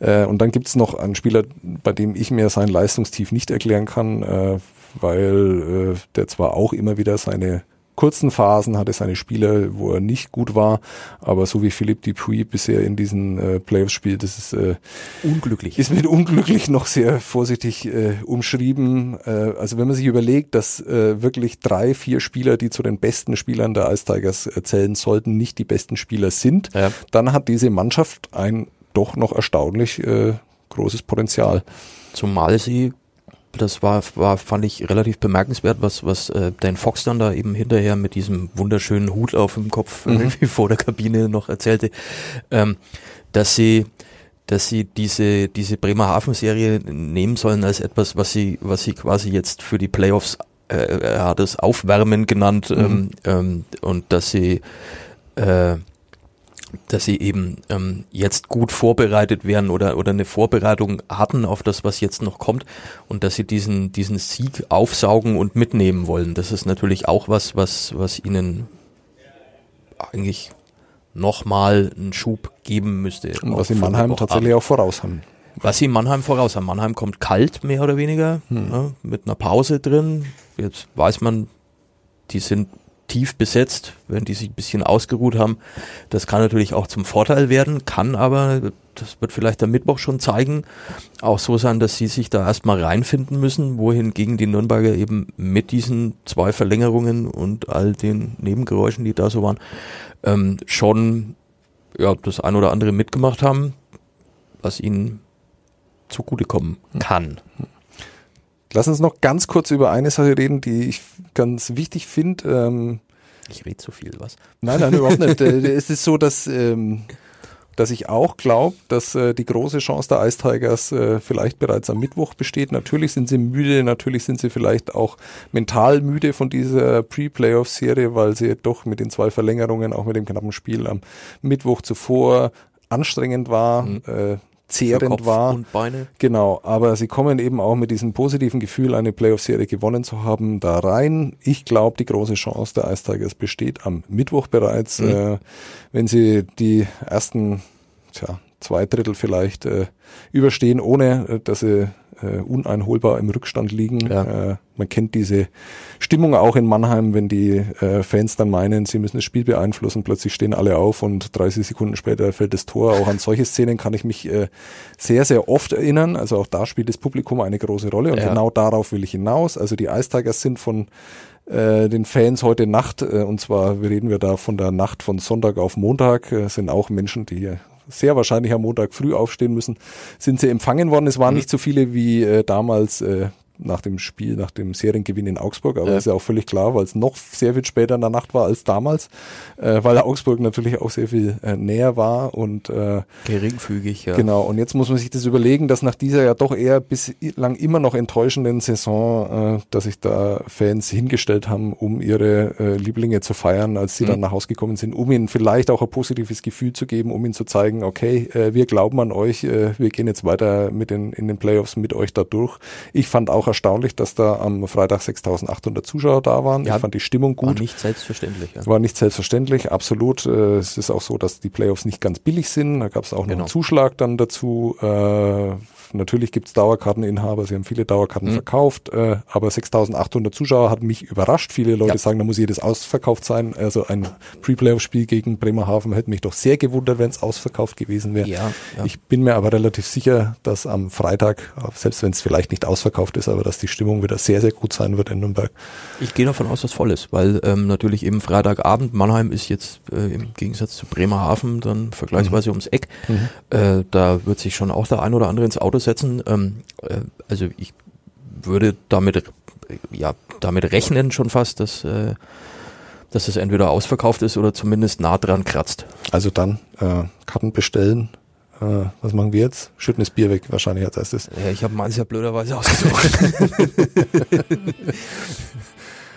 Äh, und dann gibt es noch einen Spieler, bei dem ich mir sein Leistungstief nicht erklären kann, äh, weil äh, der zwar auch immer wieder seine kurzen Phasen hatte seine Spiele, wo er nicht gut war, aber so wie Philippe Dupuis bisher in diesen äh, Playoffs spielt, das ist äh, unglücklich. Ist mit unglücklich noch sehr vorsichtig äh, umschrieben. Äh, also wenn man sich überlegt, dass äh, wirklich drei, vier Spieler, die zu den besten Spielern der Ice Tigers äh, zählen sollten, nicht die besten Spieler sind, ja. dann hat diese Mannschaft ein doch noch erstaunlich äh, großes Potenzial. Zumal sie das war, war, fand ich relativ bemerkenswert, was, was äh, Dan Fox dann da eben hinterher mit diesem wunderschönen Hut auf dem Kopf mhm. irgendwie vor der Kabine noch erzählte, ähm, dass sie dass sie diese diese Bremerhaven-Serie nehmen sollen als etwas, was sie was sie quasi jetzt für die Playoffs äh, er hat es Aufwärmen genannt mhm. ähm, ähm, und dass sie äh, dass sie eben ähm, jetzt gut vorbereitet werden oder, oder eine Vorbereitung hatten auf das, was jetzt noch kommt und dass sie diesen, diesen Sieg aufsaugen und mitnehmen wollen. Das ist natürlich auch was, was, was ihnen eigentlich nochmal einen Schub geben müsste. Und was sie Mannheim tatsächlich auch voraus haben. Was sie in Mannheim voraus haben. Mannheim kommt kalt, mehr oder weniger, hm. ne, mit einer Pause drin. Jetzt weiß man, die sind tief besetzt, wenn die sich ein bisschen ausgeruht haben. Das kann natürlich auch zum Vorteil werden, kann aber, das wird vielleicht am Mittwoch schon zeigen, auch so sein, dass sie sich da erstmal reinfinden müssen, wohingegen die Nürnberger eben mit diesen zwei Verlängerungen und all den Nebengeräuschen, die da so waren, ähm, schon ja, das ein oder andere mitgemacht haben, was ihnen zugutekommen kann. Lass uns noch ganz kurz über eine Sache reden, die ich ganz wichtig finde. Ähm, ich rede zu viel, was? Nein, nein, überhaupt nicht. Äh, es ist so, dass ähm, dass ich auch glaube, dass äh, die große Chance der Ice Tigers äh, vielleicht bereits am Mittwoch besteht. Natürlich sind sie müde, natürlich sind sie vielleicht auch mental müde von dieser Pre-Playoff-Serie, weil sie doch mit den zwei Verlängerungen, auch mit dem knappen Spiel am Mittwoch zuvor anstrengend war. Mhm. Äh, zehrend war. Und Beine. Genau, aber sie kommen eben auch mit diesem positiven Gefühl, eine Playoff-Serie gewonnen zu haben, da rein. Ich glaube, die große Chance der Ice Tigers besteht am Mittwoch bereits, mhm. äh, wenn sie die ersten tja, zwei Drittel vielleicht äh, überstehen, ohne äh, dass sie äh, uneinholbar im Rückstand liegen. Ja. Äh, man kennt diese Stimmung auch in Mannheim, wenn die äh, Fans dann meinen, sie müssen das Spiel beeinflussen, plötzlich stehen alle auf und 30 Sekunden später fällt das Tor. Auch an solche Szenen kann ich mich äh, sehr, sehr oft erinnern. Also auch da spielt das Publikum eine große Rolle und ja. genau darauf will ich hinaus. Also die Ice Tigers sind von äh, den Fans heute Nacht, äh, und zwar reden wir da von der Nacht von Sonntag auf Montag, äh, sind auch Menschen, die sehr wahrscheinlich am Montag früh aufstehen müssen, sind sie empfangen worden. Es waren mhm. nicht so viele wie äh, damals äh, nach dem Spiel, nach dem Seriengewinn in Augsburg, aber ja. ist ja auch völlig klar, weil es noch sehr viel später in der Nacht war als damals, äh, weil Augsburg natürlich auch sehr viel äh, näher war und äh, geringfügig, ja. Genau, und jetzt muss man sich das überlegen, dass nach dieser ja doch eher bislang immer noch enttäuschenden Saison, äh, dass sich da Fans hingestellt haben, um ihre äh, Lieblinge zu feiern, als sie mhm. dann nach Hause gekommen sind, um ihnen vielleicht auch ein positives Gefühl zu geben, um ihnen zu zeigen, okay, äh, wir glauben an euch, äh, wir gehen jetzt weiter mit den, in den Playoffs mit euch da durch. Ich fand auch auch erstaunlich, dass da am Freitag 6800 Zuschauer da waren. Ja, ich fand die Stimmung gut. War nicht selbstverständlich. Ja. War nicht selbstverständlich, absolut. Äh, es ist auch so, dass die Playoffs nicht ganz billig sind. Da gab es auch noch genau. einen Zuschlag dann dazu. Äh, Natürlich gibt es Dauerkarteninhaber, sie haben viele Dauerkarten mhm. verkauft, äh, aber 6800 Zuschauer hat mich überrascht. Viele Leute ja. sagen, da muss jedes ausverkauft sein. Also ein Pre-Playoff-Spiel gegen Bremerhaven hätte mich doch sehr gewundert, wenn es ausverkauft gewesen wäre. Ja, ja. Ich bin mir aber relativ sicher, dass am Freitag, selbst wenn es vielleicht nicht ausverkauft ist, aber dass die Stimmung wieder sehr, sehr gut sein wird in Nürnberg. Ich gehe davon aus, dass voll ist, weil ähm, natürlich eben Freitagabend, Mannheim ist jetzt äh, im Gegensatz zu Bremerhaven dann vergleichsweise mhm. ums Eck. Mhm. Äh, da wird sich schon auch der ein oder andere ins Auto setzen. Ähm, äh, also ich würde damit, ja, damit rechnen schon fast, dass, äh, dass es entweder ausverkauft ist oder zumindest nah dran kratzt. Also dann äh, Karten bestellen. Äh, was machen wir jetzt? Schütten das Bier weg wahrscheinlich als erstes. Ja, ich habe meins ja blöderweise ausgesucht.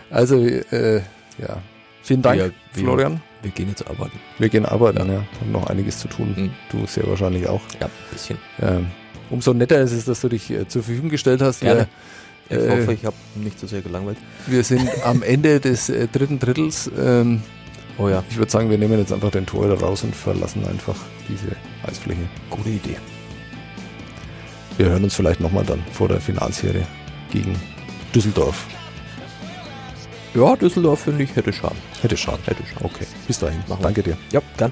also äh, ja, vielen Dank, wir, Florian. Wir gehen jetzt arbeiten. Wir gehen arbeiten, ja. ja. Haben noch einiges zu tun. Mhm. Du sehr wahrscheinlich auch. Ja, ein bisschen. Ähm, umso netter ist es, dass du dich äh, zur Verfügung gestellt hast. Gerne. Ich äh, hoffe, ich habe nicht so sehr gelangweilt. Wir sind am Ende des äh, dritten Drittels. Ähm, oh ja. Ich würde sagen, wir nehmen jetzt einfach den Tor raus und verlassen einfach diese Eisfläche. Gute Idee. Wir hören uns vielleicht nochmal dann vor der Finalserie gegen Düsseldorf. Ja, Düsseldorf finde ich hätte Schaden. Hätte Schaden. Hätte Schaden. Okay. Bis dahin. Machen Danke dir. Ja, gern.